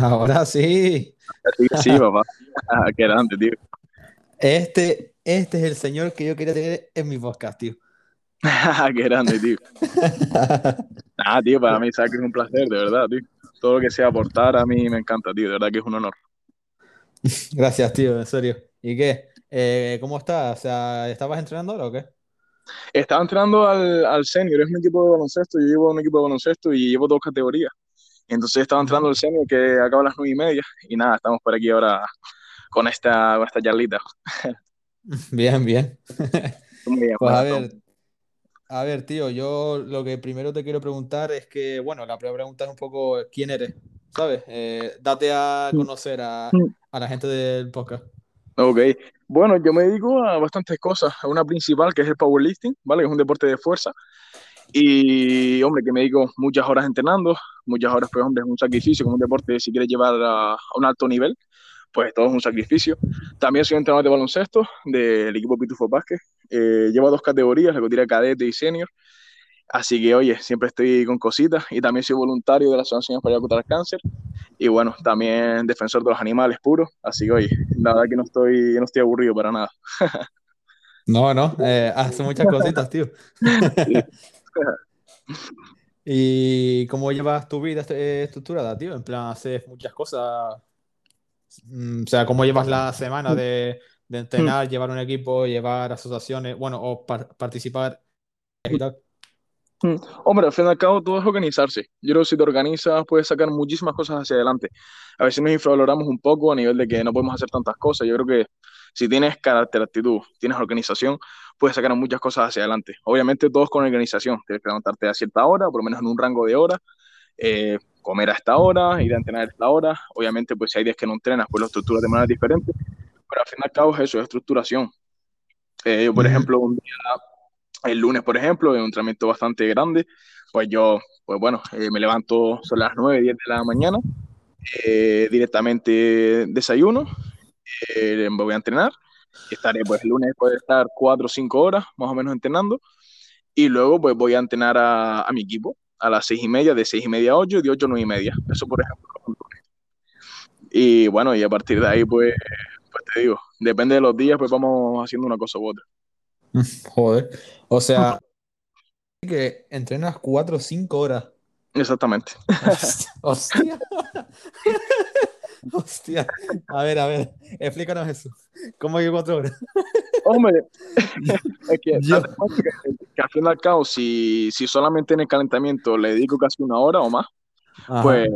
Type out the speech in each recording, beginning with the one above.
Ahora sí. Sí, sí, papá. Ah, qué grande, tío. Este, este es el señor que yo quería tener en mi podcast, tío. qué grande, tío. Ah, tío, para mí, sabes que es un placer, de verdad, tío. Todo lo que sea aportar a mí me encanta, tío. De verdad que es un honor. Gracias, tío, en serio. ¿Y qué? Eh, ¿cómo estás? O sea, ¿estabas entrenando ahora o qué? Estaba entrenando al, al senior, es un equipo de baloncesto. Yo llevo un equipo de baloncesto y llevo dos categorías. Entonces estaba entrando el senior que acaba a las nueve y media. Y nada, estamos por aquí ahora con esta, con esta charlita. Bien, bien. Muy bien, Pues a ver, a ver, tío, yo lo que primero te quiero preguntar es que, bueno, la primera pregunta es un poco quién eres, ¿sabes? Eh, date a conocer a, a la gente del podcast. Ok, bueno, yo me dedico a bastantes cosas. A una principal que es el powerlifting, ¿vale? Que es un deporte de fuerza. Y, hombre, que me dedico muchas horas entrenando, muchas horas, pues, hombre, es un sacrificio, como un deporte, si quieres llevar a, a un alto nivel, pues todo es un sacrificio. También soy entrenador de baloncesto del equipo Pitufo Basket. Eh, llevo dos categorías, la categoría cadete y senior. Así que, oye, siempre estoy con cositas. Y también soy voluntario de la Asociación para contra el Cáncer. Y bueno, también defensor de los animales puros. Así que, oye, la verdad que no estoy, no estoy aburrido para nada. No, no, eh, hace muchas cositas, tío. ¿Y cómo llevas tu vida eh, estructurada, tío? En plan, haces muchas cosas. Mm, O sea, ¿cómo llevas la semana de, de entrenar, llevar un equipo, llevar asociaciones, bueno, o par- participar y tal? Mm, Hombre, al fin y al cabo todo es organizarse. Yo creo que si te organizas puedes sacar muchísimas cosas hacia adelante. A veces nos infravaloramos un poco a nivel de que no podemos hacer tantas cosas. Yo creo que si tienes carácter, actitud, tienes organización, puedes sacar muchas cosas hacia adelante. Obviamente todos con organización. Tienes que levantarte a cierta hora, por lo menos en un rango de horas, eh, comer a esta hora, ir a entrenar a esta hora. Obviamente, pues si hay días que no entrenas, pues lo estructuras de manera diferente. Pero al fin y al cabo es eso, es estructuración. Eh, yo, por ejemplo, un día el lunes, por ejemplo, en un entrenamiento bastante grande, pues yo, pues bueno, eh, me levanto, son las 9, 10 de la mañana, eh, directamente desayuno, eh, me voy a entrenar, estaré pues el lunes puede estar 4 o 5 horas más o menos entrenando, y luego pues voy a entrenar a, a mi equipo a las 6 y media, de 6 y media a 8 y de 8 a 9 y media, eso por ejemplo. Y bueno, y a partir de ahí pues, pues te digo, depende de los días, pues vamos haciendo una cosa u otra. Joder. O sea, que entrenas cuatro o cinco horas. Exactamente. Hostia. Hostia. A ver, a ver, explícanos eso. ¿Cómo que cuatro horas? Hombre, es que, Yo- que al fin y al cabo, si, si solamente en el calentamiento le dedico casi una hora o más, Ajá. pues,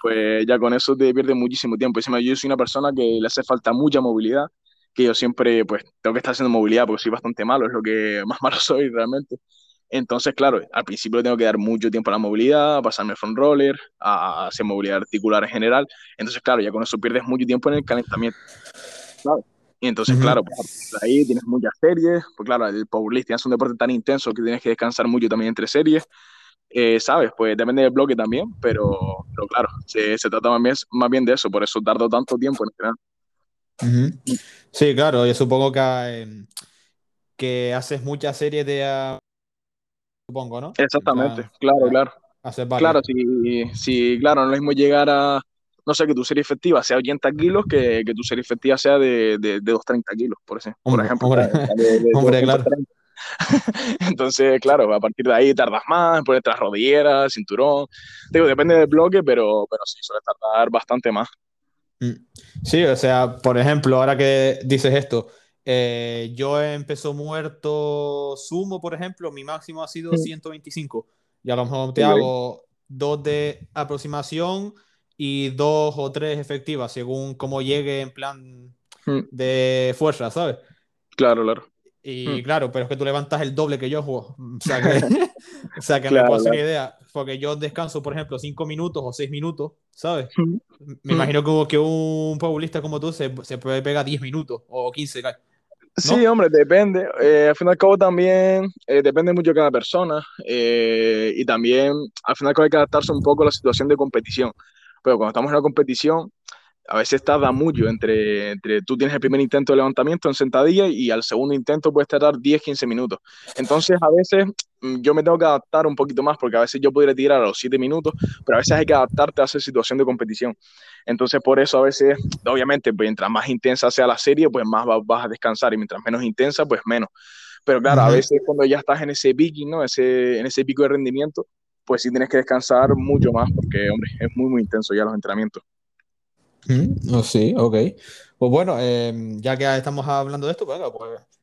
pues ya con eso te pierdes muchísimo tiempo. Encima, yo soy una persona que le hace falta mucha movilidad, que yo siempre pues tengo que estar haciendo movilidad porque soy bastante malo, es lo que más malo soy realmente. Entonces, claro, al principio tengo que dar mucho tiempo a la movilidad, a pasarme front roller, a hacer movilidad articular en general. Entonces, claro, ya con eso pierdes mucho tiempo en el calentamiento. ¿sabes? Y entonces, claro, pues, ahí tienes muchas series, pues claro, el powerlifting es un deporte tan intenso que tienes que descansar mucho también entre series, eh, ¿sabes? Pues depende del bloque también, pero, pero claro, se, se trata más bien, más bien de eso, por eso tardo tanto tiempo en entrenar. Sí, claro, yo supongo que, eh, que haces muchas series de... supongo, ¿no? En Exactamente, claro, claro. Claro, si, si, claro, no es lo mismo llegar a, no sé, que tu serie efectiva sea 80 kilos que, que tu serie efectiva sea de, de, de 230 kilos, por, ese- por Hombre, ejemplo. hombre, ¿sabes? De- de- de hombre, claro. 230. Entonces, claro, a partir de ahí tardas más, poner las rodilleras, cinturón. Digo, depende del bloque, pero, pero sí, suele tardar bastante más. Mm. Sí, o sea, por ejemplo, ahora que dices esto, eh, yo empezó muerto sumo, por ejemplo, mi máximo ha sido Mm. 125 y a lo mejor te hago dos de aproximación y dos o tres efectivas según cómo llegue en plan Mm, de fuerza, ¿sabes? Claro, claro. Y Mm. claro, pero es que tú levantas el doble que yo juego. O sea que, o sea que me Claro, puedo hacer claro. idea. Porque yo descanso, por ejemplo, cinco minutos o seis minutos, ¿sabes? Mm, Me imagino que, que un futbolista como tú se, se puede pegar 10 minutos o 15, ¿no? Sí, hombre, depende. Eh, al fin y al cabo también eh, depende mucho de cada persona eh, y también al fin y al cabo hay que adaptarse un poco a la situación de competición. Pero cuando estamos en una competición, a veces tarda mucho entre, entre tú tienes el primer intento de levantamiento en sentadilla y al segundo intento puedes tardar 10, 15 minutos. Entonces, a veces mm, yo me tengo que adaptar un poquito más porque a veces yo podría tirar a los 7 minutos, pero a veces hay que adaptarte a esa situación de competición. Entonces, por eso a veces, obviamente, pues, mientras más intensa sea la serie, pues más vas a descansar y mientras menos intensa, pues menos. Pero claro, a veces cuando ya estás en ese pico, ¿no? Ese, en ese pico de rendimiento, pues sí tienes que descansar mucho más porque, hombre, es muy, muy intenso ya los entrenamientos. Mm, oh, sí, ok. Pues bueno, em, ya que estamos hablando de esto, pues,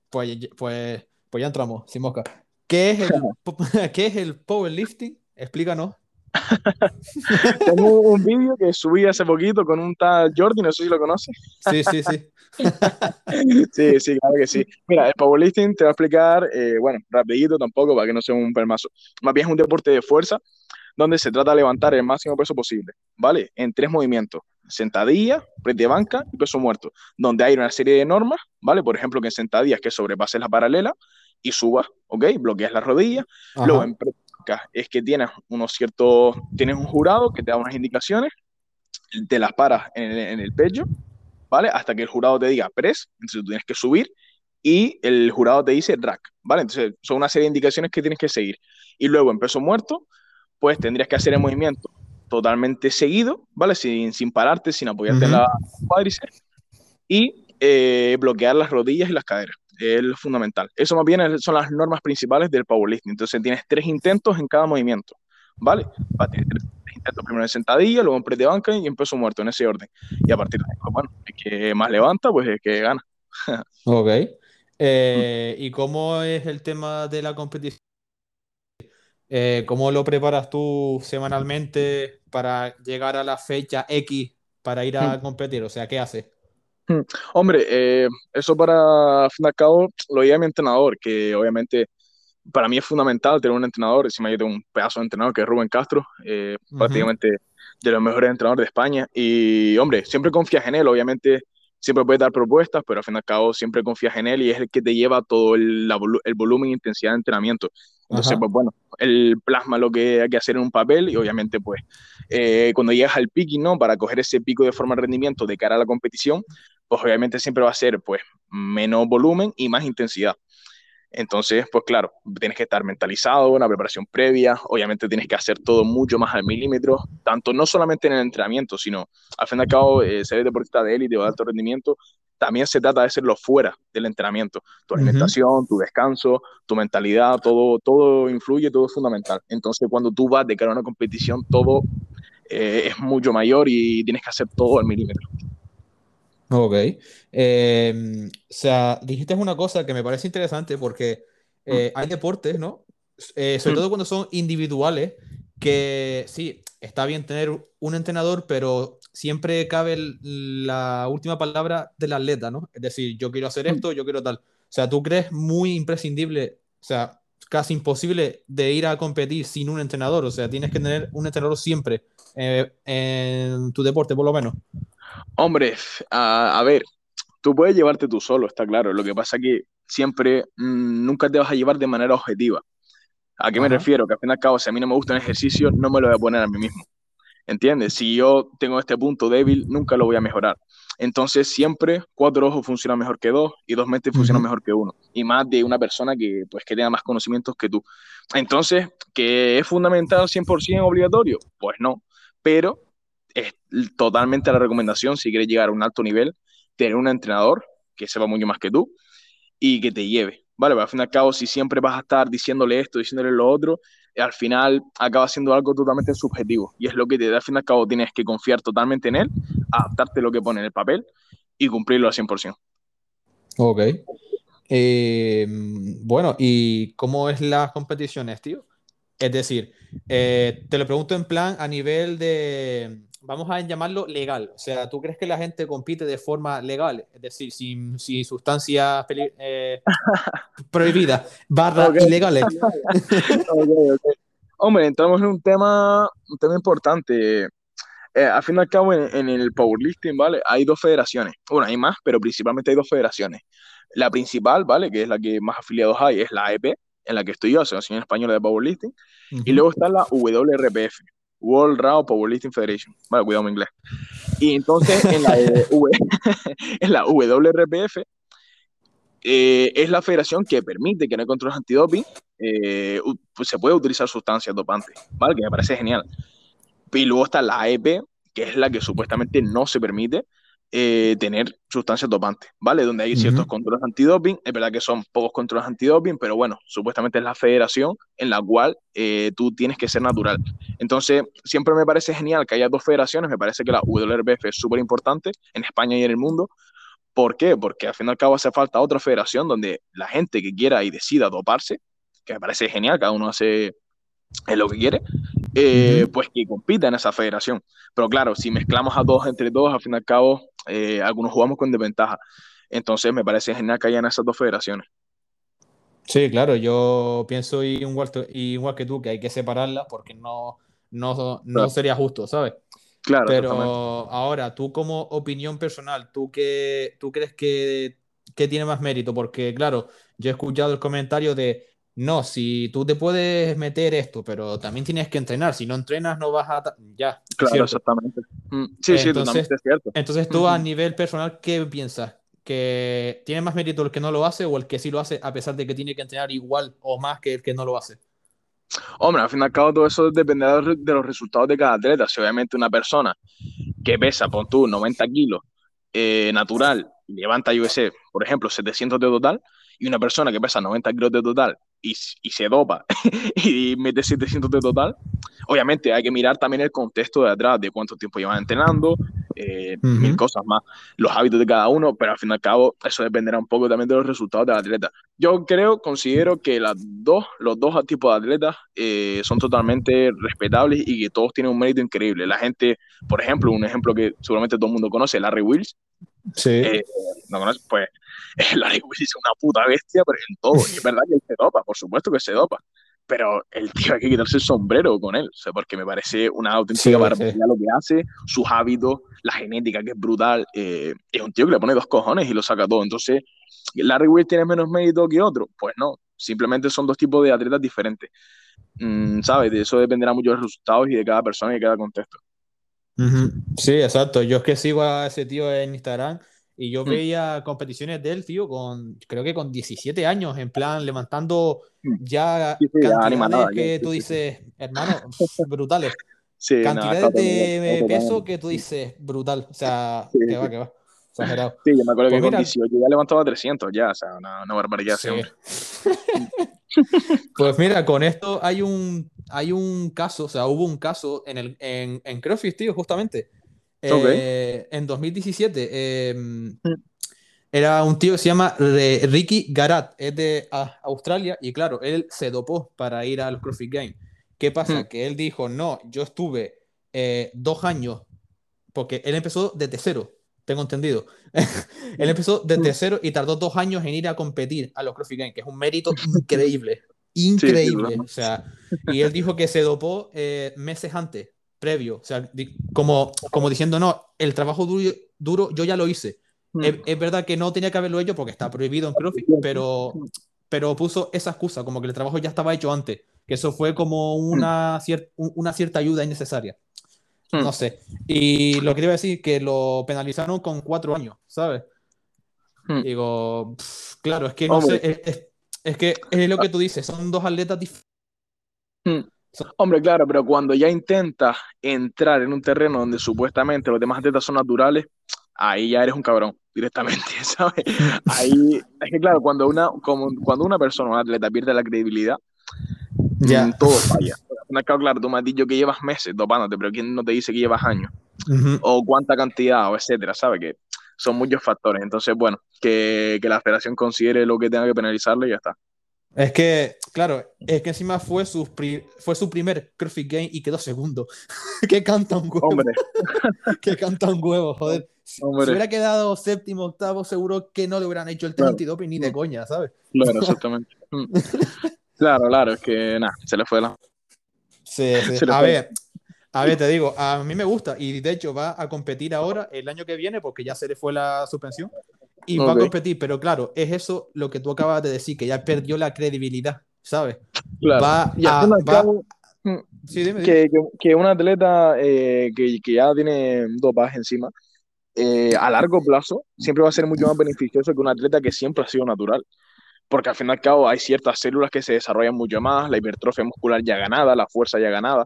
pues, pues, pues, ya entramos, sin mosca. ¿Qué es el, ¿qué es el powerlifting? Explícanos. Tengo un vídeo que subí hace poquito con un tal Jordi, no sé si lo conoces. Sí, sí, sí. sí, sí, claro que sí. Mira, el powerlifting te va a explicar, eh, bueno, rapidito tampoco para que no sea un permazo. Más bien es un deporte de fuerza donde se trata de levantar el máximo peso posible, ¿vale? En tres movimientos sentadilla, press de banca y peso muerto, donde hay una serie de normas, ¿vale? Por ejemplo, que en sentadillas que sobrepases la paralela y subas, ¿ok? Bloqueas la rodilla. Luego en press es que tienes unos ciertos, tienes un jurado que te da unas indicaciones, te las paras en el, pecho, ¿vale? Hasta que el jurado te diga press, entonces tú tienes que subir y el jurado te dice rack, ¿vale? Entonces son una serie de indicaciones que tienes que seguir. Y luego en peso muerto, pues tendrías que hacer el movimiento totalmente seguido, ¿vale? Sin, sin pararte, sin apoyarte en la cuádriceps y eh, bloquear las rodillas y las caderas. Es fundamental. Eso más bien son las normas principales del powerlifting. Entonces tienes tres intentos en cada movimiento, ¿vale? Tienes tres intentos, primero en sentadilla, luego en press de banca y en peso muerto, en ese orden. Y a partir de ahí, pues, bueno, el que más levanta, pues es que gana. ok. Eh, ¿Y cómo es el tema de la competición? Eh, ¿Cómo lo preparas tú semanalmente para llegar a la fecha X para ir a hmm. competir? O sea, ¿qué haces? Hmm. Hombre, eh, eso para fin de cabo lo lleva mi entrenador, que obviamente para mí es fundamental tener un entrenador. Encima yo tengo un pedazo de entrenador que es Rubén Castro, eh, prácticamente de los mejores entrenadores de España. Y hombre, siempre confías en él, obviamente siempre puedes dar propuestas, pero al fin y al cabo siempre confías en él y es el que te lleva todo el, el volumen e intensidad de entrenamiento. Entonces, pues bueno, él plasma lo que hay que hacer en un papel y obviamente pues eh, cuando llegas al picking, ¿no? Para coger ese pico de forma de rendimiento de cara a la competición, pues obviamente siempre va a ser pues menos volumen y más intensidad. Entonces, pues claro, tienes que estar mentalizado, una preparación previa, obviamente tienes que hacer todo mucho más al milímetro, tanto no solamente en el entrenamiento, sino al fin y al cabo, eh, ser deportista de élite o de alto rendimiento, también se trata de hacerlo fuera del entrenamiento. Tu alimentación, tu descanso, tu mentalidad, todo, todo influye, todo es fundamental. Entonces, cuando tú vas de cara a una competición, todo eh, es mucho mayor y tienes que hacer todo al milímetro. Ok. Em, o sea, dijiste una cosa que me parece interesante porque eh, hay deportes, ¿no? Eh, sobre todo cuando son individuales, que sí, está bien tener un entrenador, pero siempre cabe la última palabra del atleta, ¿no? Es decir, yo quiero hacer esto, yo quiero tal. O sea, ¿tú crees muy imprescindible, o sea, casi imposible de ir a competir sin un entrenador? O sea, tienes que tener un entrenador siempre eh, en tu deporte, por lo menos. Hombre, a, ver, tú puedes llevarte tú solo, está claro. Lo que pasa es que siempre, mm, nunca te vas a llevar de manera objetiva. ¿A qué me refiero? Que al fin y al cabo, si a mí no me gusta el ejercicio, no me lo voy a poner a mí mismo. ¿Entiendes? Si yo tengo este punto débil, nunca lo voy a mejorar. Entonces, siempre cuatro ojos funcionan mejor que dos y dos mentes funcionan mejor que uno. Y más de una persona que, pues, que tenga más conocimientos que tú. Entonces, ¿que es fundamental 100% obligatorio? Pues no. Pero es totalmente la recomendación, si quieres llegar a un alto nivel, tener un entrenador que sepa mucho más que tú y que te lleve. Vale, pero al fin y al cabo, si siempre vas a estar diciéndole esto, diciéndole lo otro, al final acaba siendo algo totalmente subjetivo. Y es lo que te da, al fin y al cabo, tienes que confiar totalmente en él, adaptarte a lo que pone en el papel y cumplirlo al 100%. Ok. Eh, bueno, ¿y cómo es las competiciones, tío? Es decir, eh, te lo pregunto en plan a nivel de, vamos a llamarlo legal. O sea, ¿tú crees que la gente compite de forma legal? Es decir, sin, sin sustancias eh, prohibidas, barras ilegales. Hombre, entramos en un tema, un tema importante. Eh, al fin y al cabo, en, el powerlifting, ¿vale? Hay dos federaciones. Bueno, hay más, pero principalmente hay dos federaciones. La principal, ¿vale? Que es la que más afiliados hay, es la AEP, en la que estoy yo, Asociación Española de Powerlifting. Y luego está la WRPF, World Raw Powerlifting Federation. Vale, cuidado mi inglés. Y entonces en la, en la WRPF eh, es la federación que permite que no hay controles antidoping, eh, pues se puede utilizar sustancias dopantes, ¿vale? Que me parece genial. Y luego está la AEP, que es la que supuestamente no se permite eh, tener sustancias dopantes, ¿vale? Donde hay ciertos controles antidoping, es verdad que son pocos controles antidoping, pero bueno, supuestamente es la federación en la cual tú tienes que ser natural. Entonces, siempre me parece genial que haya dos federaciones, me parece que la WRBF es súper importante en España y en el mundo, ¿Por qué? Porque al fin y al cabo hace falta otra federación donde la gente que quiera y decida doparse, que me parece genial, cada uno hace lo que quiere, eh, pues que compita en esa federación. Pero claro, si mezclamos a todos entre todos, al fin y al cabo, eh, algunos jugamos con desventaja. Entonces me parece genial que hayan esas dos federaciones. Sí, claro, yo pienso igual, igual que tú, que hay que separarlas porque no, no, no sería justo, ¿sabes? Claro. Pero ahora, tú como opinión personal, ¿tú, qué, tú crees que, que, tiene más mérito? Porque, claro, yo he escuchado el comentario de, no, si tú te puedes meter esto, pero también tienes que entrenar, si no entrenas no vas a... Ya. Claro, exactamente. Mm, sí, sí, entonces, es cierto. Entonces tú a nivel personal, ¿qué piensas? ¿Que tiene más mérito el que no lo hace o el que sí lo hace a pesar de que tiene que entrenar igual o más que el que no lo hace? Hombre, al fin y al cabo todo eso depende de los resultados de cada atleta. Si obviamente una persona que pesa, pon tú, 90 kilos, eh, natural, levanta, yo por ejemplo, 700 de total, y una persona que pesa 90 kilos de total y, y se dopa y mete 700 de total, obviamente hay que mirar también el contexto de atrás, de cuánto tiempo llevan entrenando, eh, mil cosas más, los hábitos de cada uno, pero al fin y al cabo eso dependerá un poco también de los resultados del atleta. Yo creo, considero que las dos, los dos tipos de atletas eh, son totalmente respetables y que todos tienen un mérito increíble. La gente, por ejemplo, un ejemplo que seguramente todo el mundo conoce, Larry Wills. Sí. Eh, ¿No? Pues Larry Wills es una puta bestia, pero en todo. Y es verdad que él se dopa, por supuesto que se dopa pero el tío hay que quitarse el sombrero con él, o sea, porque me parece una auténtica barbaridad lo que hace, sus hábitos, la genética que es brutal. Eh, es un tío que le pone dos cojones y lo saca todo. Entonces, ¿Larry Will tiene menos mérito que otro? Pues no, simplemente son dos tipos de atletas diferentes. Mm, ¿Sabes? De eso dependerá mucho de los resultados y de cada persona y de cada contexto. Sí, exacto. Yo es que sigo a ese tío en Instagram y yo mm. veía competiciones de él, tío, con creo que con 17 años, en plan levantando mm. ya cantidades que tú dices, hermano, brutales. cantidades de peso que tú dices, brutal. O sea, que va, que va. Exagerado. Sí, yo me acuerdo pues que con 18 ya levantaba 300 ya, o sea, una, una barbaridad. pues mira, con esto hay un, hay un caso, o sea, hubo un caso en, el, en, en CrossFit, tío, justamente eh, en 2017 em, era un tío que se llama Ricky Garat, es de Australia y claro, él se dopó para ir al CrossFit Games. ¿Qué pasa? Mm. Que él dijo, no, yo estuve eh, dos años, porque él empezó desde cero, tengo entendido. él empezó desde mm. cero y tardó dos años en ir a competir a los CrossFit Games, que es un mérito increíble. Increíble. o sea, y él dijo que se dopó eh, meses antes previo, o sea, como, como diciendo, no, el trabajo duro, duro yo ya lo hice. Hmm. Es, verdad que no tenía que haberlo hecho porque está prohibido en CrossFit, pero, pero puso esa excusa, como que el trabajo ya estaba hecho antes, que eso fue como una, hmm. una cierta ayuda innecesaria. Hmm. No sé. Y lo que iba a decir, que lo penalizaron con cuatro años, ¿sabes? Digo, claro, es que no sé, es, es, que es lo que tú dices, son dos atletas diferentes Hombre, claro, pero cuando ya intentas entrar en un terreno donde supuestamente los demás atletas son naturales, ahí ya eres un cabrón directamente, ¿sabes? Ahí, es que claro, cuando una, como, cuando una persona, un atleta pierde la credibilidad, ya mm, todo falla. Claro, tú me has dicho que llevas meses dopándote, pero ¿quién no te dice que llevas años? O cuánta cantidad, o etcétera, ¿sabes? Que son muchos factores. Entonces, bueno, que, que la federación considere lo que tenga que penalizarle y ya está. Es que, claro, es que encima fue su, fue su primer CrossFit Game y quedó segundo. que canta un huevo. Hombre. que canta un huevo, joder. Si, hubiera quedado séptimo, octavo, seguro que no le hubieran hecho el claro. antidoping ni de coña, ¿sabes? Claro, exactamente. Mm. claro, claro, es que nada, se le fue la. Sí, sí. A ver, a ver, te digo, a mí me gusta y de hecho va a competir ahora el año que viene porque ya se le fue la suspensión y va a competir, pero claro, es eso lo que tú acabas de decir, que ya perdió la credibilidad, ¿sabes? Claro. Va, a, Sí, dime, dime. que, que, que un atleta eh, que, que ya tiene dopaje encima, eh, a largo plazo, siempre va a ser mucho más beneficioso que un atleta que siempre ha sido natural. Porque al fin y al cabo hay ciertas células que se desarrollan mucho más, la hipertrofia muscular ya ganada, la fuerza ya ganada.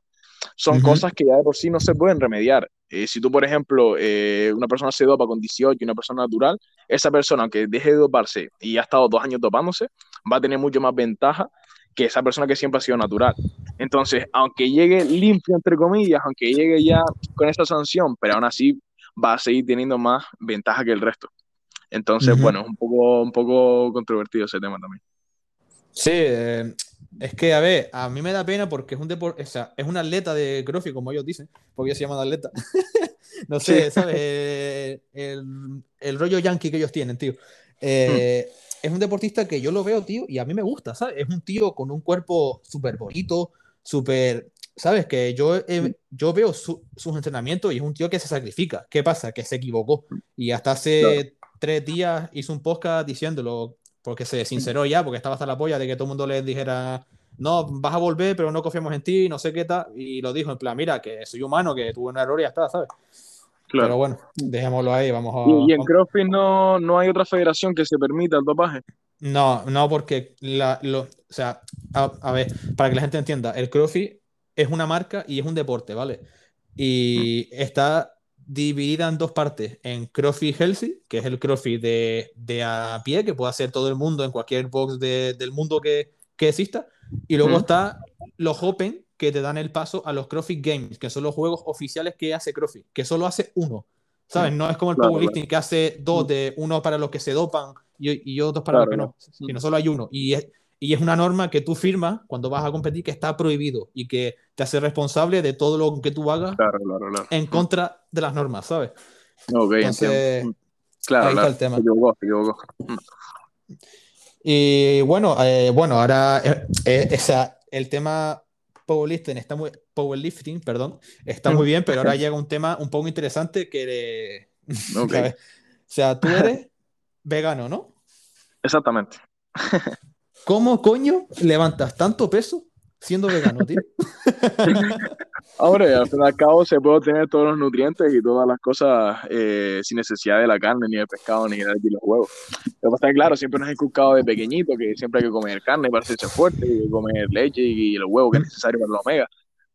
Son cosas que ya de por sí no se pueden remediar. Eh, si tú, por ejemplo, eh, una persona se dopa con 18 y una persona natural, esa persona, aunque deje de doparse y ha estado dos años dopándose, va a tener mucho más ventaja que esa persona que siempre ha sido natural. Entonces, aunque llegue limpio, entre comillas, aunque llegue ya con esa sanción, pero aún así va a seguir teniendo más ventaja que el resto. Entonces, bueno, es un poco, un poco controvertido ese tema también. Sí, eh, es que, a ver, a mí me da pena porque es un deporte, o sea, es un atleta de CrossFit, como ellos dicen, porque ellos se llaman atleta. no sé, Sí. ¿sabes? El, el rollo yankee que ellos tienen, tío. Eh, Es un deportista que yo lo veo, tío, y a mí me gusta, ¿sabes? Es un tío con un cuerpo súper bonito, súper, ¿sabes? Que yo, eh, yo veo su- sus entrenamientos y es un tío que se sacrifica. ¿Qué pasa? Que se equivocó. Y hasta hace tres días hizo un podcast diciéndolo, porque se sinceró ya, porque estaba hasta la polla de que todo el mundo le dijera, no, vas a volver, pero no confiamos en ti, no sé qué tal. Y lo dijo en plan, mira, que soy humano, que tuve un error y ya está, ¿sabes? Pero Claro. bueno, dejémoslo ahí, vamos a... Y, y en CrossFit no, no hay otra federación que se permita el dopaje. No, no, porque la, lo, o sea, a, a ver, para que la gente entienda, el CrossFit es una marca y es un deporte, ¿vale? Y está dividida en dos partes, en CrossFit Healthy, que es el CrossFit de, de a pie, que puede hacer todo el mundo en cualquier box de- del mundo que, que exista, y luego está los Open, que te dan el paso a los CrossFit Games, que son los juegos oficiales que hace CrossFit, que solo hace uno, ¿sabes? No es como el Claro, powerlifting que hace dos, de uno para los que se dopan y, y otros para Claro, los que no, sino solo hay uno. Y es, y es una norma que tú firmas cuando vas a competir que está prohibido y que te hace responsable de todo lo que tú hagas Claro, claro, claro. en contra de las normas, ¿sabes? Ok, Entonces, entiendo. Claro, ahí está el tema. Se equivocó, se equivocó. Y bueno, eh, bueno, ahora eh, eh, esa- el tema powerlifting está muy, powerlifting, perdón, está muy bien, pero ahora llega un tema un poco interesante que, Ok. ¿sabes? o sea, tú eres vegano, ¿no? Exactamente. ¿Cómo coño levantas tanto peso siendo vegano, tío? Ahora, al fin y al cabo, se puede obtener todos los nutrientes y todas las cosas eh, sin necesidad de la carne, ni del pescado, ni de los huevos. Lo que pasa es claro, siempre nos han inculcado de pequeñito que siempre hay que comer carne para hacerse fuerte, y comer leche y los huevos que es necesario para la omega.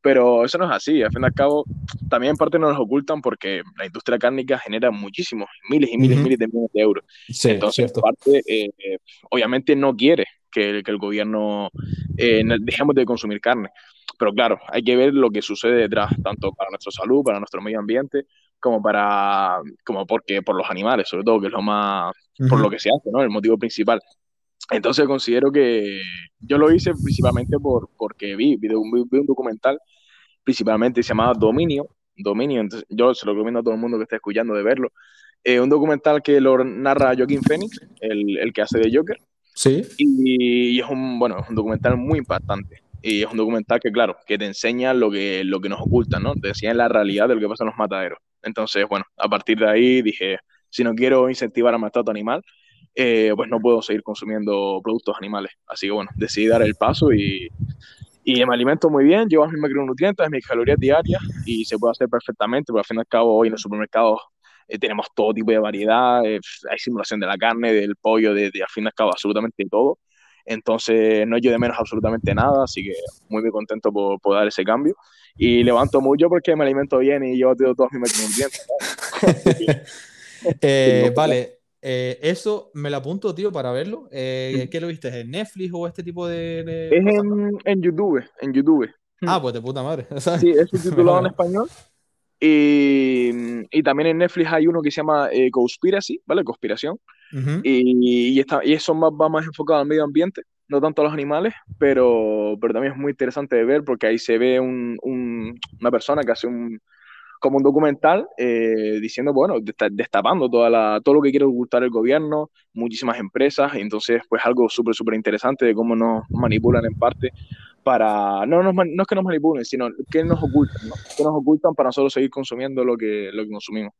Pero eso no es así. Al fin y al cabo, también en parte nos los ocultan porque la industria cárnica genera muchísimos, miles y miles y Ujú. miles de millones de euros. Sí, Entonces, cierto. parte, eh, eh, obviamente no quiere que, que el gobierno eh, dejemos de consumir carne. Pero claro, hay que ver lo que sucede detrás, tanto para nuestra salud, para nuestro medio ambiente, como para, como porque, por los animales, sobre todo, que es lo más, por Ujú. lo que se hace, ¿no? El motivo principal. Entonces considero que yo lo hice principalmente por, porque vi, vi, un, vi un documental, principalmente se llamaba Dominio, Dominio, entonces yo se lo recomiendo a todo el mundo que esté escuchando de verlo. Eh, un documental que lo narra Joaquín Phoenix, el, el que hace de Joker, Sí. y, es un, bueno, un documental muy impactante. Y es un documental que, claro, que te enseña lo que, lo que nos ocultan, ¿no? Te enseña la realidad de lo que pasa en los mataderos. Entonces, bueno, a partir de ahí dije, si no quiero incentivar al maltrato animal, eh, pues no puedo seguir consumiendo productos animales. Así que, bueno, decidí dar el paso y, y me alimento muy bien, llevo mis macronutrientes, mis calorías diarias y se puede hacer perfectamente, porque al fin y al cabo hoy en los supermercados eh, tenemos todo tipo de variedad, eh, hay simulación de la carne, del pollo, de, de al fin y al cabo absolutamente todo. Entonces no echo de menos absolutamente nada, así que muy, muy contento por, por dar ese cambio. Y levanto mucho porque me alimento bien y llevo todos mis macronutrientes. Eh, vale, eh, eso me lo apunto, tío, para verlo. Eh, ¿Qué lo viste? ¿En Netflix o este tipo de, de Es en, en YouTube, en YouTube. Ah, pues de puta madre. ¿sabes? Sí, es subtitulado en español. Y, y también en Netflix hay uno que se llama eh, Conspiracy, ¿vale? Conspiración. Y, y, está, y eso más, va más enfocado al medio ambiente, no tanto a los animales, pero, pero también es muy interesante de ver porque ahí se ve un, un, una persona que hace un, como un documental eh, diciendo, bueno, desta- destapando toda la, todo lo que quiere ocultar el gobierno, muchísimas empresas, y entonces pues algo súper, súper interesante de cómo nos manipulan en parte para, no, man- no es que nos manipulen, sino que nos ocultan, ¿no? Que nos ocultan para nosotros seguir consumiendo lo que, lo que consumimos.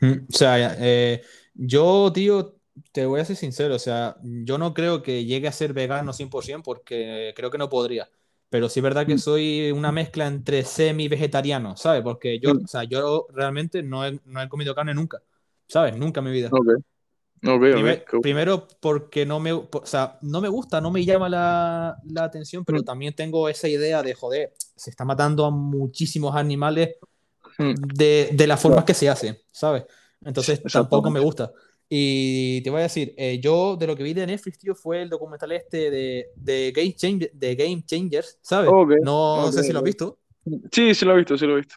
Mm, O sea, eh, yo, tío, te voy a ser sincero, o sea, yo no creo que llegue a ser vegano 100% porque creo que no podría. pero sí es verdad que mm. soy una mezcla entre semi-vegetariano, ¿sabes? Porque yo, o sea, yo realmente no he, no he comido carne nunca, ¿sabes? Nunca en mi vida. Primero porque no me, o sea, no me gusta, no me llama la, la atención, pero mm. también tengo esa idea de, joder, se está matando a muchísimos animales mm. de, de las formas que se hacen, ¿sabes? Entonces tampoco me gusta. Y te voy a decir, eh, yo de lo que vi de Netflix, tío, fue el documental este de, de, Game, de Game Changers, ¿sabes? no sé si lo has visto. Sí, sí lo he visto, sí lo he visto.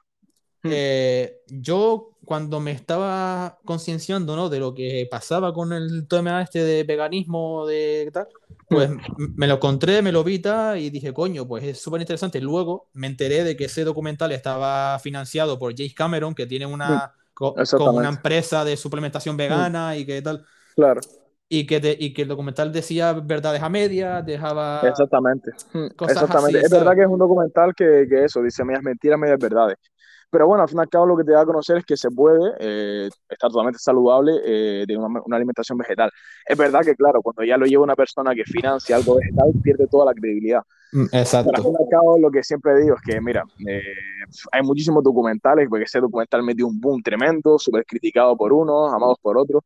Eh, yo cuando me estaba concienciando ¿no? de lo que pasaba con el tema este de veganismo, de tal, pues hmm. me lo encontré, me lo vi y dije, coño, pues es súper interesante. Luego me enteré de que ese documental estaba financiado por James Cameron, que tiene una... Hmm con, una empresa de suplementación vegana y que tal. Claro. Y que, y que el documental decía verdades a medias, dejaba. Exactamente. Hmm, exactamente. es verdad que es un documental que, que eso, dice medias mentiras, medias verdades. Pero bueno, al fin y al cabo lo que te da a conocer es que se puede eh, estar totalmente saludable eh, de una, una, alimentación vegetal. Es verdad que, claro, cuando ya lo lleva una persona que financia algo vegetal, pierde toda la credibilidad. Mm, exacto. Pero al fin y al cabo lo que siempre digo es que, mira, eh, hay muchísimos documentales, porque ese documental metió un boom tremendo, súper criticado por unos, amados por otros.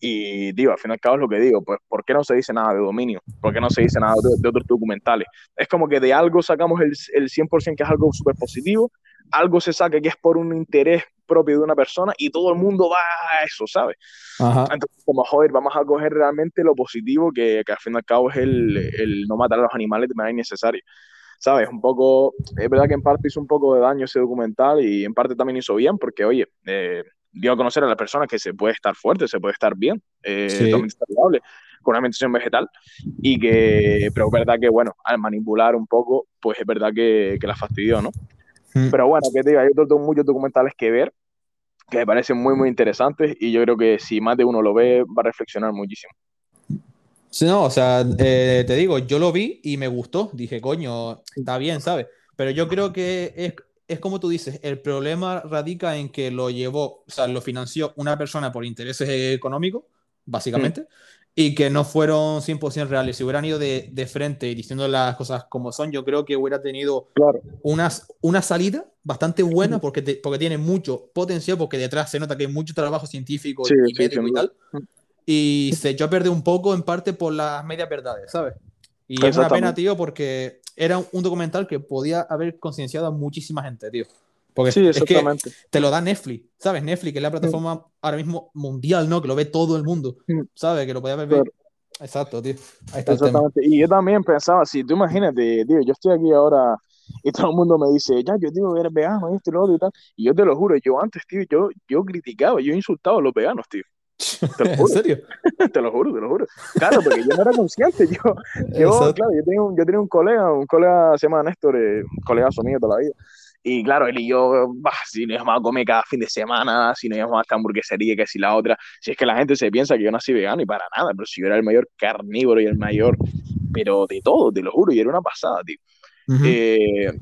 Y digo, al fin y al cabo es lo que digo, pues ¿por qué no se dice nada de dominio? ¿Por qué no se dice nada de, otros documentales? Es como que de algo sacamos el, el 100% que es algo súper positivo algo se saque que es por un interés propio de una persona y todo el mundo va a eso, ¿sabes? Entonces, como joder, vamos a coger realmente lo positivo que, que al fin y al cabo es el, el, no matar a los animales de manera innecesaria. ¿Sabes? Un poco, es verdad que en parte hizo un poco de daño ese documental y en parte también hizo bien porque, oye, eh, dio a conocer a las personas que se puede estar fuerte, se puede estar bien, eh, totalmente saludable, con una alimentación vegetal y que, pero es verdad que, bueno, al manipular un poco, pues es verdad que, que la fastidió, ¿no? Mm. Pero bueno, que te diga, yo tengo muchos documentales que ver que me parecen muy, muy interesantes y yo creo que si más de uno lo ve, va a reflexionar muchísimo. Sí, no, o sea, eh, te digo, yo lo vi y me gustó. Dije, coño, está bien, ¿sabes? Pero yo creo que es, es como tú dices, el problema radica en que lo llevó, o sea, lo financió una persona por intereses económicos, básicamente, mm y que no fueron 100% reales. Si hubieran ido de, de, frente y diciendo las cosas como son, yo creo que hubiera tenido claro. unas, una salida bastante buena porque, porque tiene mucho potencial, porque detrás se nota que hay mucho trabajo científico y médico y tal. Y se echó a perder un poco en parte por las medias verdades, ¿sabes? Y es una pena, tío, porque era un documental que podía haber concienciado a muchísima gente, tío. Porque sí, es que te lo da Netflix, ¿sabes? Netflix, que es la plataforma ahora mismo mundial, ¿no? Que lo ve todo el mundo, ¿sabes? Que lo podía ver. Exacto, tío. Ahí está Exactamente. Y yo también pensaba, si tú imagínate, tío, yo estoy aquí ahora y todo el mundo me dice, ya, yo digo que eres vegano, esto y lo otro y tal. Y yo te lo juro, yo antes, tío, yo, yo criticaba, yo insultaba a los veganos, tío. Te lo juro. ¿En serio? te lo juro, te lo juro. Claro, porque yo no era consciente. Yo, yo claro, yo tenía, un, yo tenía un colega, un colega se llama Néstor, eh, un colega mío toda la vida. Y claro, él y yo, bah, si nos íbamos a comer cada fin de semana, si nos íbamos a esta hamburguesería, que si la otra, si es que la gente se piensa que yo nací vegano y para nada, pero si yo era el mayor carnívoro y el mayor, pero de todo, te lo juro, y era una pasada, tío. eh,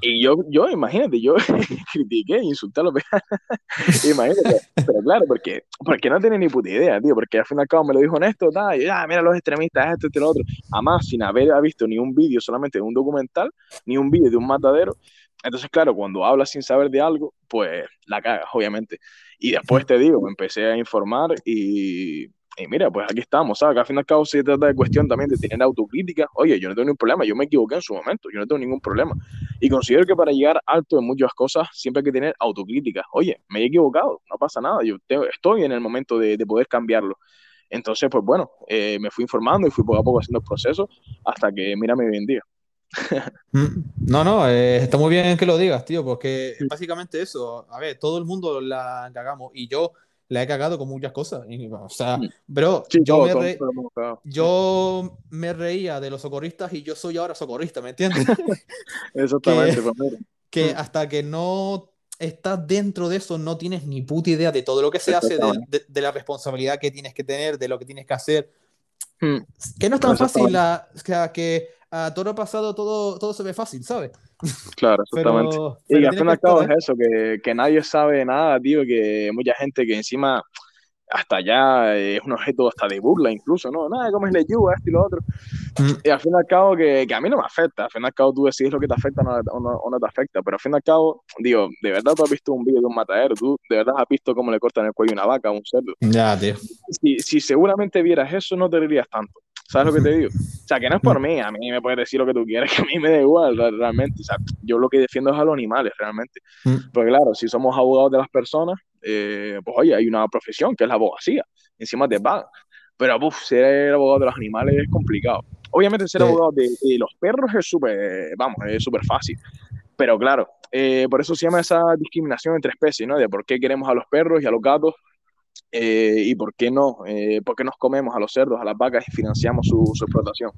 y yo, yo, imagínate, yo critiqué, insulté a los veganos. imagínate, pero claro, porque, porque no tenía ni puta idea, tío, porque al fin y al cabo me lo dijo Néstor, y ah, mira los extremistas, esto, esto y lo otro. Además, sin haber visto ni un vídeo solamente de un documental, ni un vídeo de un matadero, entonces, claro, cuando hablas sin saber de algo, pues la cagas, obviamente. Y después te digo, me empecé a informar y, y mira, pues aquí estamos, ¿sabes? Que al fin y al cabo se trata de cuestión también de tener autocrítica. Oye, yo no tengo ningún problema, yo me equivoqué en su momento, yo no tengo ningún problema. Y considero que para llegar alto en muchas cosas siempre hay que tener autocrítica. Oye, me he equivocado, no pasa nada, yo estoy en el momento de, de poder cambiarlo. Entonces, pues bueno, eh, me fui informando y fui poco a poco haciendo el proceso hasta que, mírame hoy en día. Mm, no, no, eh, está muy bien que lo digas, tío, porque básicamente eso. A ver, todo el mundo la cagamos y yo la he cagado con muchas cosas. o sea, mm. bro, yo, me yo, me reía de los socorristas y yo soy ahora socorrista, ¿me entiendes? Exactamente, que, que mm. hasta que no estás dentro de eso no tienes ni puta idea de todo lo que se hace, de, de, la responsabilidad que tienes que tener, de lo que tienes que hacer. Que no es tan fácil la, que a toro pasado todo, todo se ve fácil, ¿sabes? Claro, exactamente. y al fin y al cabo es eso, que, que, nadie sabe nada, tío, que mucha gente que encima hasta ya es un objeto hasta de burla incluso, ¿no? Nada, como es lechuga, esto y lo otro. Mm. Y al fin y al cabo, que, que, a mí no me afecta, al fin y al cabo tú decides lo que te afecta o no, o no, te afecta, pero al fin y al cabo, digo, de verdad tú has visto un vídeo de un matadero, tú de verdad has visto cómo le cortan el cuello a una vaca a un cerdo. Ya, tío. Si, si seguramente vieras eso, no te dirías tanto. ¿Sabes lo que te digo? O sea, que no es por mí, a mí me puedes decir lo que tú quieras, que a mí me da igual realmente. O sea, yo lo que defiendo es a los animales realmente. Mm. Porque claro, si somos abogados de las personas, eh, pues oye, hay una profesión que es la abogacía, encima te pagan. Pero uf, ser abogado de los animales es complicado. Obviamente ser abogado de, los perros es súper, vamos, es súper fácil. Pero claro, eh, por eso se llama esa discriminación entre especies, ¿no? De por qué queremos a los perros y a los gatos eh, y por qué no, eh, por qué nos comemos a los cerdos, a las vacas y financiamos su, su explotación.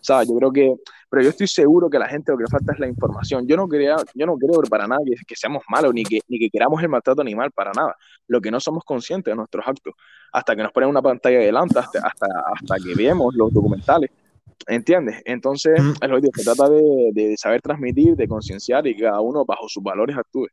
¿Sabes? Yo creo que, pero yo estoy seguro que la gente lo que falta es la información. Yo no quería, yo no creo para nada que, seamos malos ni que, ni que queramos el maltrato animal para nada. Lo que no somos conscientes de nuestros actos, hasta que nos ponen una pantalla delante, hasta, hasta, hasta que vemos los documentales. ¿Entiendes? Entonces, mm. es lo que se trata de, de saber transmitir, de concienciar y que cada uno bajo sus valores actúe.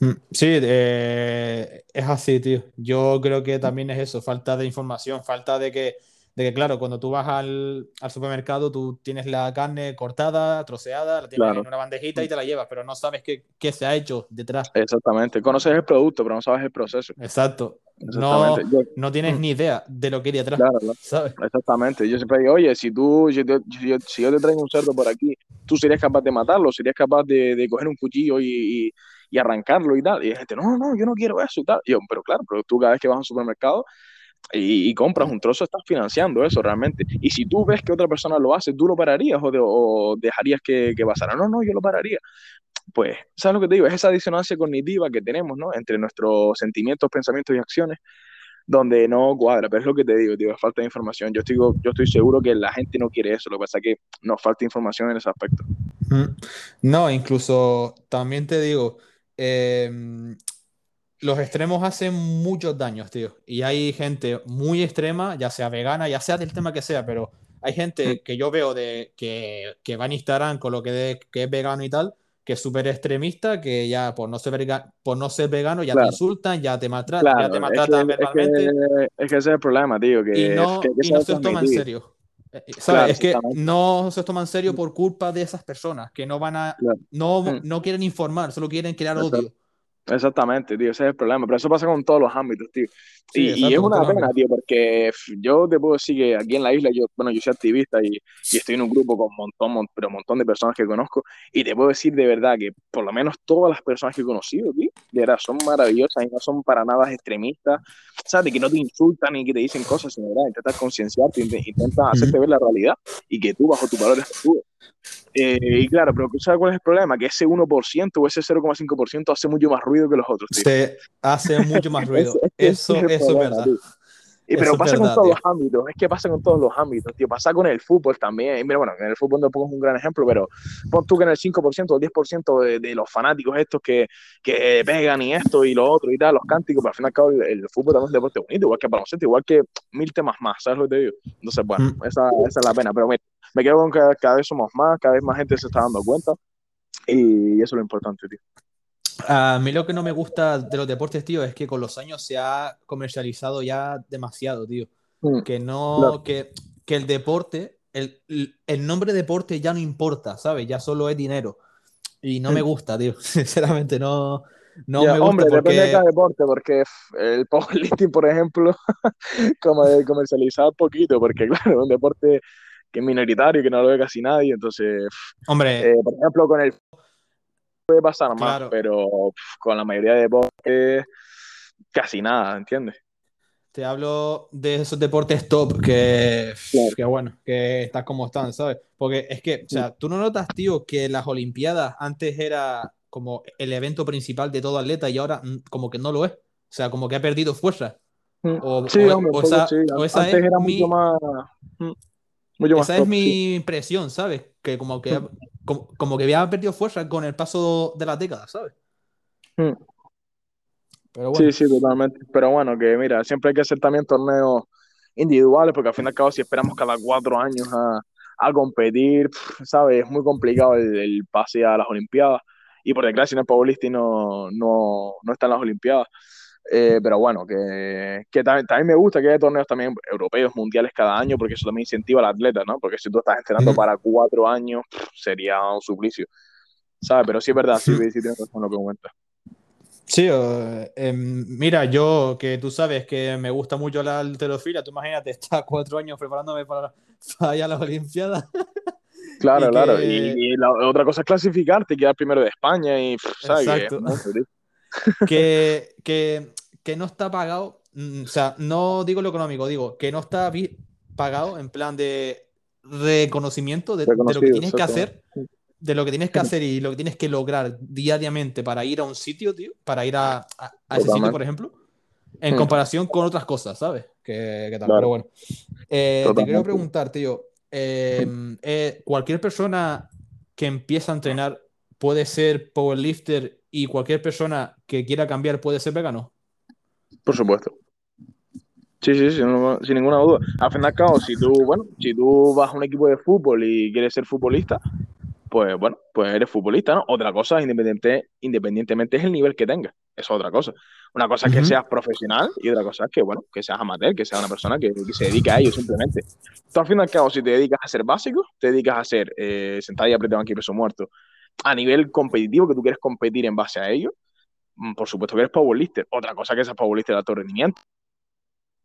Mm, sí, eh, es así, tío. Yo creo que también es eso, falta de información, falta de que, de que claro, cuando tú vas al, supermercado, tú tienes la carne cortada, troceada, la tienes en una bandejita y te la llevas, pero no sabes qué, qué, se ha hecho detrás. Exactamente, conoces el producto, pero no sabes el proceso. Exacto. No, no tienes ni idea de lo que hay detrás. ¿sabes? Exactamente. Yo siempre digo, oye, si tú, si, yo, te traigo un cerdo por aquí, tú serías capaz de matarlo, serías capaz de, de coger un cuchillo y y arrancarlo y tal. Y gente, no, no, yo no quiero eso y tal. pero claro, pero tú cada vez que vas a un supermercado y, compras un trozo, estás financiando eso realmente. Y si tú ves que otra persona lo hace, ¿tú lo pararías o, dejarías que, que, pasara? No, no, yo lo pararía. Pues, ¿sabes lo que te digo? Es esa disonancia cognitiva que tenemos, ¿no? Entre nuestros sentimientos, pensamientos y acciones, donde no cuadra. Pero es lo que te digo, tío, falta de información. Yo estoy, yo estoy seguro que la gente no quiere eso. Lo que pasa es que nos falta información en ese aspecto. No, incluso también te digo, Em, los extremos hacen muchos daños, tío. Y hay gente muy extrema, ya sea vegana, ya sea del tema que sea, pero hay gente que yo veo de que, que va en Instagram con lo que, de, que es vegano y tal, que es súper extremista, que ya por no ser, vegano, por no ser vegano ya te insultan, ya te maltratan, ya te maltratan verbalmente. Es que, ese es el problema, tío. Que, y no, y no se toma en serio. Eh, eh, es que no se toma en serio por culpa de esas personas que no van a. No, mm. no quieren informar, solo quieren crear odio. Exactamente, tío, ese es el problema. Pero eso pasa con todos los ámbitos, tío. y, es una pena, tío, porque yo te puedo decir que aquí en la isla, yo, bueno, yo soy activista y, y estoy en un grupo con un montón, pero un montón de personas que conozco. Y te puedo decir de verdad que por lo menos todas las personas que he conocido, tío, de verdad, son maravillosas y no son para nada extremistas. ¿Sabes? Que no te insultan ni que te dicen cosas, sino verdad, intentan concienciarte, intentan hacerte ver la realidad y que tú, bajo tus valores, actúes. Eh, y claro, pero ¿sabes cuál es el problema? Que ese 1% o ese 0,5% hace mucho más ruido que los otros. Se hace mucho más ruido. eso, es verdad. Pero pasa con todos los ámbitos, es que pasa con todos los ámbitos, tío. Pasa con el fútbol también. Mira, bueno, en el fútbol no pongo un gran ejemplo, pero pon tú que en el 5% o el 10% de, de, los fanáticos estos que, que pegan y esto y lo otro y tal, los cánticos, pero al y al cabo el, fútbol también es un deporte bonito, igual que el baloncesto, igual que mil temas más, ¿sabes lo que te digo? Entonces, bueno, mm. esa, esa, es la pena. Pero mira, me quedo con que cada vez somos más, cada vez más gente se está dando cuenta y eso es lo importante, tío. A mí lo que no me gusta de los deportes, tío, es que con los años se ha comercializado ya demasiado, tío. Mm, que no, que, que, el deporte, el, el, nombre deporte ya no importa, ¿sabes? Ya solo es dinero. Y no me gusta, tío. Sinceramente, no, no me gusta. Hombre, depende de cada deporte, porque el powerlifting, por ejemplo, como de comercializado poquito, porque claro, es un deporte que es minoritario, que no lo ve casi nadie, entonces, hombre, eh, por ejemplo, con el puede pasar más, pero con la mayoría de deportes casi nada, ¿entiendes? Te hablo de esos deportes top que, que bueno, que están como están, ¿sabes? Porque es que, o sea, tú no notas, tío, que las Olimpiadas antes era como el evento principal de todo atleta y ahora mm, como que no lo es. O sea, como que ha perdido fuerza. Mm. O, sí, hombre, o esa, esa es era mucho más. Mm. Esa es mi impresión, ¿sabes? Que como que, hmm. como, que había perdido fuerza con el paso de las décadas, ¿sabes? Hmm. Sí, sí, totalmente. Pero bueno, que mira, siempre hay que hacer también torneos individuales, porque al fin y al cabo, si esperamos cada cuatro años a, competir, ¿sabes? Es muy complicado el, pase a las Olimpiadas. Y por desgracia, en el powerlifting no, no, no están las Olimpiadas. Eh, pero bueno, que, que también, también, me gusta que haya torneos también europeos, mundiales cada año, porque eso también incentiva al atleta, ¿no? Porque si tú estás entrenando para cuatro años, sería un suplicio, ¿sabes? Pero sí es verdad, sí, sí tienes razón lo que comentas. Sí, em, mira, yo que tú sabes que me gusta mucho la alterofilia, tú imagínate, estar cuatro años preparándome para, para ir a las Olimpiadas. Claro, claro. Y, la otra cosa es clasificarte, quedar primero de España y, ¿sabes? Exacto. Que, que, que, no está pagado, mm, o sea, no digo lo económico, digo que no está pagado en plan de reconocimiento de, de lo que tienes que hacer de lo que tienes que hacer y lo que tienes que lograr diariamente para ir a un sitio, tío, para ir a, a, ese sitio, por ejemplo, en comparación con otras cosas, ¿sabes? Que, tal, pero bueno. Eh, te quiero preguntar, tío, em, eh, ¿cualquier persona que empieza a entrenar puede ser powerlifter y cualquier persona que quiera cambiar puede ser vegano? Por supuesto. Sí, sí, sin, sin ninguna duda. Al fin y al cabo, si tú, bueno, si tú vas a un equipo de fútbol y quieres ser futbolista, pues bueno, pues eres futbolista, ¿no? Otra cosa, independiente, independientemente es el nivel que tengas, eso es otra cosa. Una cosa es que seas profesional y otra cosa es que, bueno, que seas amateur, que seas una persona que, se dedique a ello simplemente. Tú al fin y al cabo, si te dedicas a ser básico, te dedicas a hacer eh, sentadilla, apretado aquí, peso muerto, a nivel competitivo, que tú quieres competir en base a ello, mm, por supuesto que eres powerlifter. Otra cosa que seas powerlifter de alto rendimiento.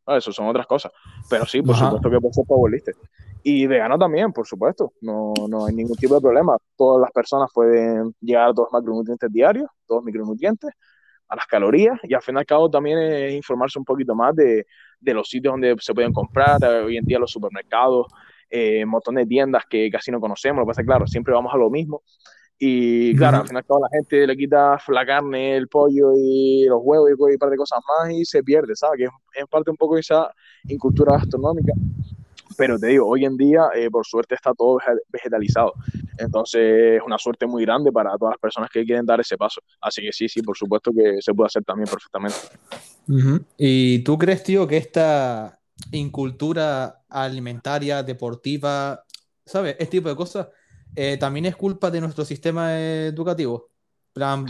Ah, eso son otras cosas. Pero sí, por supuesto que puedes ser powerlifter. Y vegano también, por supuesto, no, no hay ningún tipo de problema. Todas las personas pueden llegar a todos los macronutrientes diarios, todos los micronutrientes, a las calorías, y al fin y al cabo también es informarse un poquito más de, de los sitios donde se pueden comprar, hoy en día los supermercados, eh, un montón de tiendas que casi no conocemos, lo que pasa es que, claro, siempre vamos a lo mismo, y claro, al fin y al cabo la gente le quita la carne, el pollo y los huevos y un par de cosas más y se pierde, ¿sabes? Que es, es parte un poco esa incultura gastronómica pero te digo, hoy en día, eh, por suerte, está todo vegetalizado. Entonces, es una suerte muy grande para todas las personas que quieren dar ese paso. Así que sí, sí, por supuesto que se puede hacer también perfectamente. ¿Y tú crees, tío, que esta incultura alimentaria, deportiva, ¿sabes? Este tipo de cosas, eh, también es culpa de nuestro sistema educativo.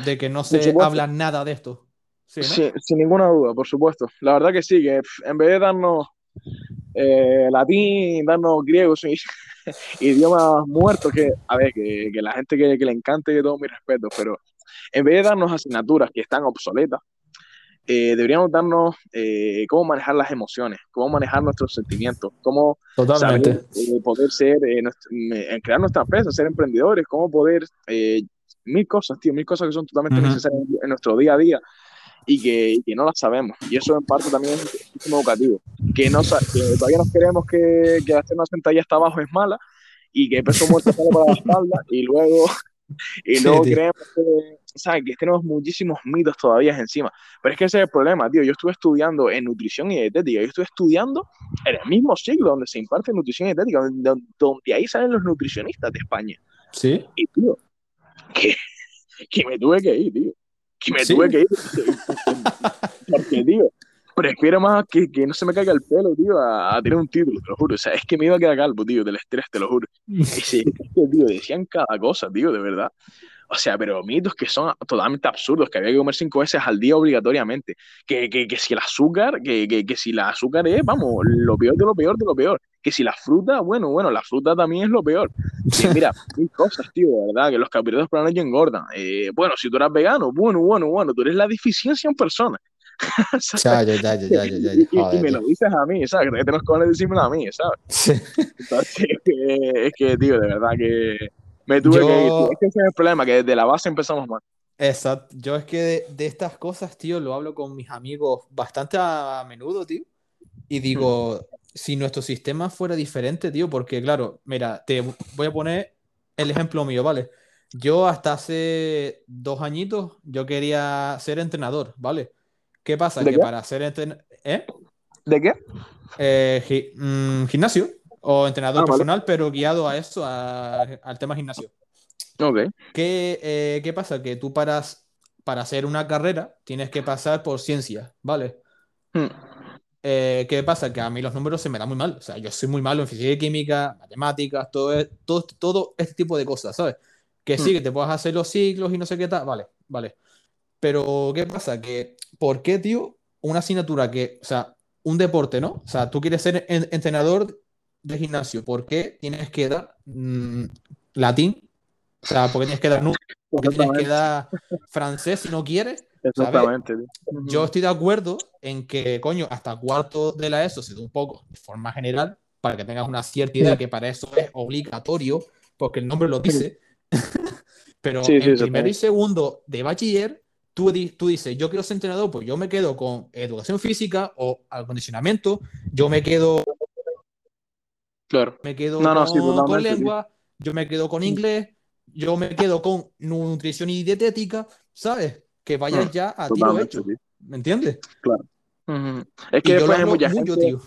de que no se habla nada de esto. ¿Sí, sin ninguna duda, por supuesto. La verdad que sí, que en vez de darnos eh, latín, darnos griegos y idiomas muertos, que, a ver, que, que la gente que, que, le encante, que todo mi respeto, pero en vez de darnos asignaturas que están obsoletas, eh, deberíamos darnos eh, cómo manejar las emociones, cómo manejar nuestros sentimientos, cómo Totalmente. poder ser, crear nuestra empresa, ser emprendedores, cómo poder, mil cosas, tío, mil cosas que son totalmente necesarias en nuestro día a día y que, que, no las sabemos. Y eso en parte también es un educativo. Que, no, que todavía nos creemos que, que hacer una sentadilla hasta abajo es mala y que peso muerto sale para la espalda y luego, y luego creemos que, ¿sabes? que tenemos muchísimos mitos todavía encima. Pero es que ese es el problema, tío. Yo estuve estudiando en nutrición y dietética. Yo estuve estudiando en el mismo siglo donde se imparte nutrición y dietética, donde, donde ahí salen los nutricionistas de España. Sí. Y, tío, que, que me tuve que ir, tío que me tuve que ir. Porque, tío, prefiero más que, que, no se me caiga el pelo, tío, a, a, tener un título, te lo juro. O sea, es que me iba a quedar calvo, tío, del estrés, te lo juro. Y sí, tío, decían cada cosa, tío, de verdad. O sea, pero mitos que son totalmente absurdos, que había que comer cinco veces al día obligatoriamente. Que, que, que si el azúcar, que, que, que, si el azúcar es, vamos, lo peor de lo peor de lo peor. Que si la fruta, bueno, bueno, la fruta también es lo peor. mira, mil cosas, tío, de verdad, que los carbohidratos para no engordan. Eh, bueno, si tú eres vegano, bueno, bueno, bueno, tú eres la deficiencia en persona. Ya, ya, ya, ya, y, y, me lo dices a mí, ¿sabes? Que tenés que decírmelo a mí, ¿sabes? Sí. Entonces, es que, es que, tío, de verdad que me tuve que ir. Es que ese es el problema, que desde la base empezamos mal. Exacto. Yo es que de, estas cosas, tío, lo hablo con mis amigos bastante a, menudo, tío. Y digo, hmm. si nuestro sistema fuera diferente, tío, porque claro, mira, te voy a poner el ejemplo mío, ¿vale? Yo hasta hace dos añitos, yo quería ser entrenador, ¿vale? ¿Qué pasa? que para entrenador... ¿Eh? ¿De qué? Eh, mm, gimnasio o entrenador ah, personal, pero guiado a eso, al tema gimnasio. Ok. ¿Qué, eh, ¿Qué, pasa? Que tú paras, para hacer una carrera tienes que pasar por ciencia, ¿vale? Hmm. Eh, ¿Qué pasa? Que a mí los números se me dan muy mal. O sea, yo soy muy malo en física y química, matemáticas, todo, todo, todo este tipo de cosas, ¿sabes? Que sí, hmm. que te puedas hacer los ciclos y no sé qué tal, vale, vale. Pero, ¿qué pasa? Que, ¿por qué, tío? una asignatura que, o sea, un deporte, ¿no? O sea, tú quieres ser entrenador de gimnasio, ¿por qué tienes que dar mm, latín? O sea, ¿por qué tienes que dar? ¿Por qué tienes que dar francés si no quieres? Exactamente. Yo estoy de acuerdo en que, coño, hasta cuarto de la ESO se da un poco de forma general, para que tengas una cierta idea que para eso es obligatorio, porque el nombre lo dice. Pero en primero y segundo de bachiller, tú, tú dices, yo quiero ser entrenador, pues yo me quedo con educación física o acondicionamiento, yo me quedo. Claro. Me quedo con, lengua, yo me quedo con inglés, yo me quedo con nutrición y dietética, ¿sabes? Que vayas mm, ya a tiro hecho. ¿Me entiendes? Claro. Es que después hay mucha gente. Tío.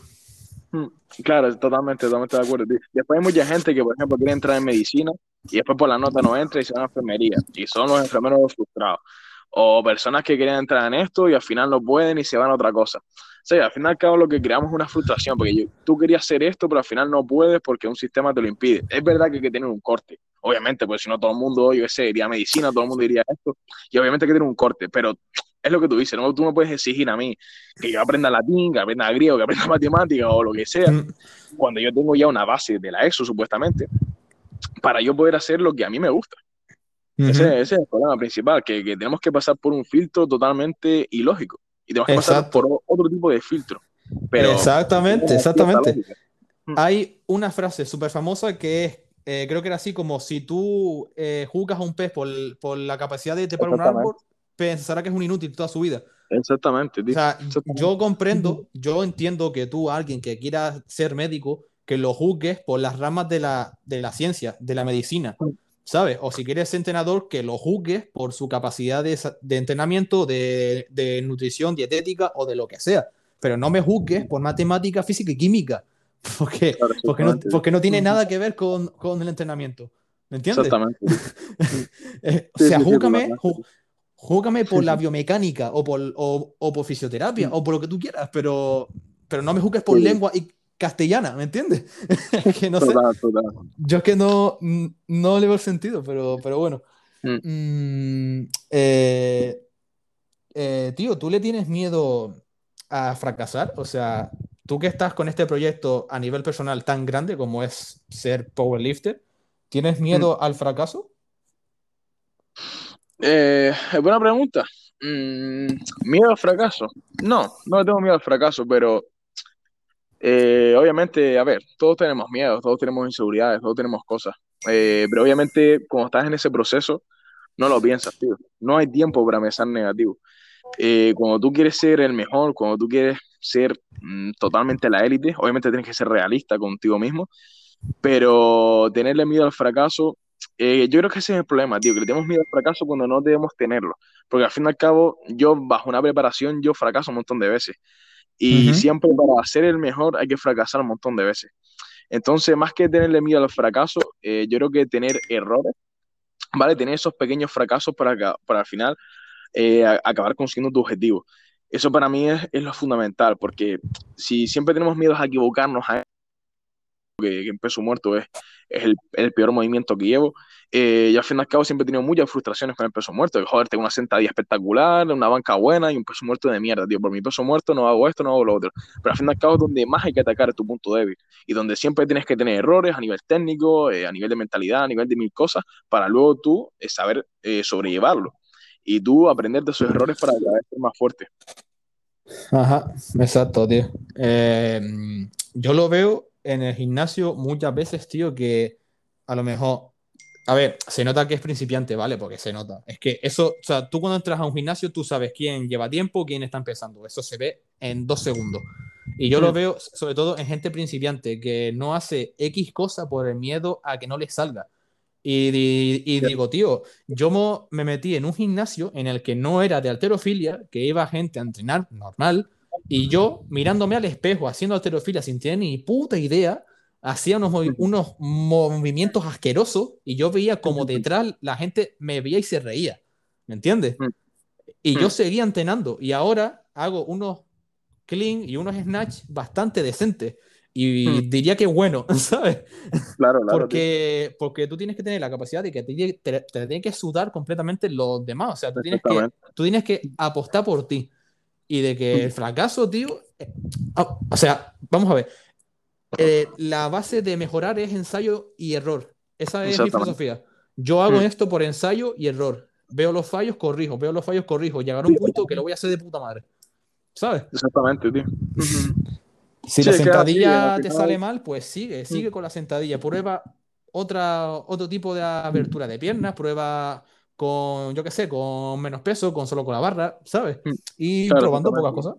Mm, claro, totalmente, totalmente de acuerdo. Después hay mucha gente que, por ejemplo, quiere entrar en medicina y después por la nota no entra y se va a enfermería. Y son los enfermeros frustrados. O personas que quieren entrar en esto y al final no pueden y se van a otra cosa. O sea, al final cabo lo que creamos es una frustración, porque tú querías hacer esto, pero al final no puedes porque un sistema te lo impide. Es verdad que hay que tener un corte, obviamente, porque si no todo el mundo, yo sé, iría a medicina, todo el mundo iría a esto, y obviamente hay que tener un corte, pero es lo que tú dices, ¿no? tú no puedes exigir a mí que yo aprenda latín, que aprenda griego, que aprenda matemática o lo que sea, mm. cuando yo tengo ya una base de la ESO, supuestamente, para yo poder hacer lo que a mí me gusta. Ese, es el problema principal, que, que, tenemos que pasar por un filtro totalmente ilógico y tenemos que pasar por otro tipo de filtro. Pero, exactamente, exactamente. Mm. Hay una frase súper famosa que es, eh, creo que era así como si tú eh, juzgas a un pez por, por la capacidad de trepar un árbol, pensará que es un inútil toda su vida. Exactamente. O sea, yo comprendo, yo entiendo que tú, alguien que quiera ser médico, que lo juzgues por las ramas de la, de la ciencia, de la medicina, ¿sabes? O si quieres ser entrenador, que lo juzgues por su capacidad de, de entrenamiento, de, de, nutrición, dietética o de lo que sea. Pero no me juzgues por matemática, física y química, porque, porque, no, porque no tiene nada que ver con, con el entrenamiento. ¿Me entiendes? Exactamente. Eh, o sea, júgame, júgame por la biomecánica o por, o, o por fisioterapia o por lo que tú quieras, pero, pero no me juzgues por lengua y castellana, ¿me entiendes? que no sé. Yo es que no, no le veo sentido, pero, pero bueno. Mm. Mm, eh, eh, tío, ¿tú le tienes miedo a fracasar? O sea, tú que estás con este proyecto a nivel personal tan grande como es ser powerlifter, ¿tienes miedo mm. al fracaso? Eh, buena pregunta. ¿Miedo al fracaso? No, no tengo miedo al fracaso, pero eh, obviamente, a ver, todos tenemos miedo, todos tenemos inseguridades, todos tenemos cosas. Eh, pero obviamente, cuando estás en ese proceso, no lo piensas, tío. No hay tiempo para pensar negativo. Eh, cuando tú quieres ser el mejor, cuando tú quieres ser mm, totalmente la élite, obviamente tienes que ser realista contigo mismo, pero tenerle miedo al fracaso, yo creo que ese es el problema, tío, que le tenemos miedo al fracaso cuando no debemos tenerlo, porque al fin y al cabo, yo bajo una preparación, yo fracaso un montón de veces. Y siempre para ser el mejor hay que fracasar un montón de veces. Entonces, más que tenerle miedo al fracaso, eh, yo creo que tener errores, ¿vale? Tener esos pequeños fracasos para, para al final eh, acabar consiguiendo tu objetivo. Eso para mí es, es, lo fundamental, porque si siempre tenemos miedo a equivocarnos, a que, que en peso muerto es, es el, el, peor movimiento que llevo, eh, y al fin y al cabo siempre he tenido muchas frustraciones con el peso muerto. Que, joder, tengo una sentadilla espectacular, una banca buena y un peso muerto de mierda, tío. Por mi peso muerto no hago esto, no hago lo otro. Pero al fin y al cabo es donde más hay que atacar tu punto débil y donde siempre tienes que tener errores a nivel técnico, eh, a nivel de mentalidad, a nivel de mil cosas, para luego tú eh, saber eh, sobrellevarlo y tú aprender de esos errores para ser más fuerte. Ajá, exacto, tío. yo lo veo en el gimnasio muchas veces, tío, que a lo mejor a ver, se nota que es principiante, ¿vale? Porque se nota. Es que eso, o sea, tú cuando entras a un gimnasio, tú sabes quién lleva tiempo, quién está empezando. Eso se ve en dos segundos. Y yo lo mm. veo sobre todo en gente principiante que no hace X cosa por el miedo a que no le salga. Y, y, digo, tío, yo me metí en un gimnasio en el que no era de alterofilia, que iba gente a entrenar normal, y yo mirándome al espejo haciendo alterofilia sin tener ni puta idea, hacía unos, unos movimientos asquerosos y yo veía como detrás la gente me veía y se reía. ¿Me entiendes? Y yo seguía entrenando y ahora hago unos clean y unos snatch bastante decentes. Y diría que bueno, ¿sabes? Claro, claro. Porque, porque tú tienes que tener la capacidad de que te, te, te que sudar completamente los demás. O sea, tú tienes que, tú tienes que apostar por ti. Y de que el fracaso, tío, eh, ah, o sea, vamos a ver, eh, la base de mejorar es ensayo y error. Esa es mi filosofía. Yo hago mm. esto por ensayo y error. Veo los fallos, corrijo. Veo los fallos, corrijo. Llegar a un punto que lo voy a hacer de puta madre. ¿Sabes? Exactamente, tío. Si la sentadilla te sale mal, pues sigue, sigue con la sentadilla. Prueba otra, otro tipo de abertura de piernas, prueba con, yo qué sé, con menos peso, con solo con la barra, ¿sabes? Y probando pocas cosas.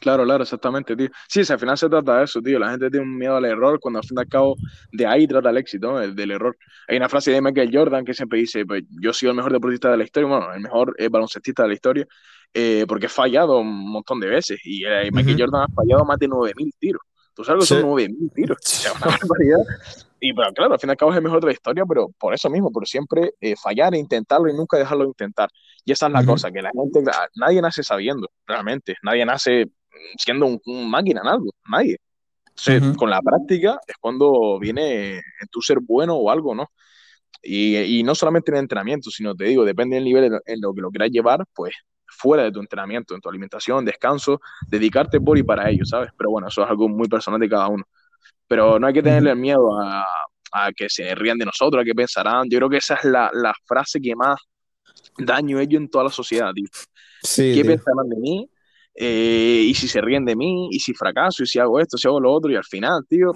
Claro, claro, exactamente, tío. Sí, al final se trata de eso, tío. La gente tiene un miedo al error cuando al fin y al cabo de ahí trata el éxito, del error. Hay una frase de Michael Jordan que siempre dice, pues yo soy el mejor deportista de la historia, bueno, el mejor eh, baloncestista de la historia, eh, porque he fallado un montón de veces y eh, Michael Jordan ha fallado más de 9.000 tiros. Tú sabes que son 9.000 tiros. O sea, una barbaridad. Y pero claro, al fin y al cabo es el mejor de la historia, pero por eso mismo, por siempre fallar e intentarlo y nunca dejarlo de intentar. Y esa es la cosa, que la gente, nadie nace sabiendo, realmente. Nadie nace siendo un, máquina en algo, nadie. con la práctica es cuando viene en tu ser bueno o algo, ¿no? Y, y, no solamente en el entrenamiento, sino te digo, depende del nivel en, lo que lo quieras llevar, pues fuera de tu entrenamiento, en tu alimentación, descanso, dedicarte por y para ello, ¿sabes? Pero bueno, eso es algo muy personal de cada uno. Pero no hay que tenerle miedo a, a que se rían de nosotros, a que pensarán. Yo creo que esa es la, la frase que más daño ellos en toda la sociedad, tío. Sí, ¿Qué pensarán de mí? Eh, y si se ríen de mí, y si fracaso, y si hago esto, si hago lo otro, y al final, tío,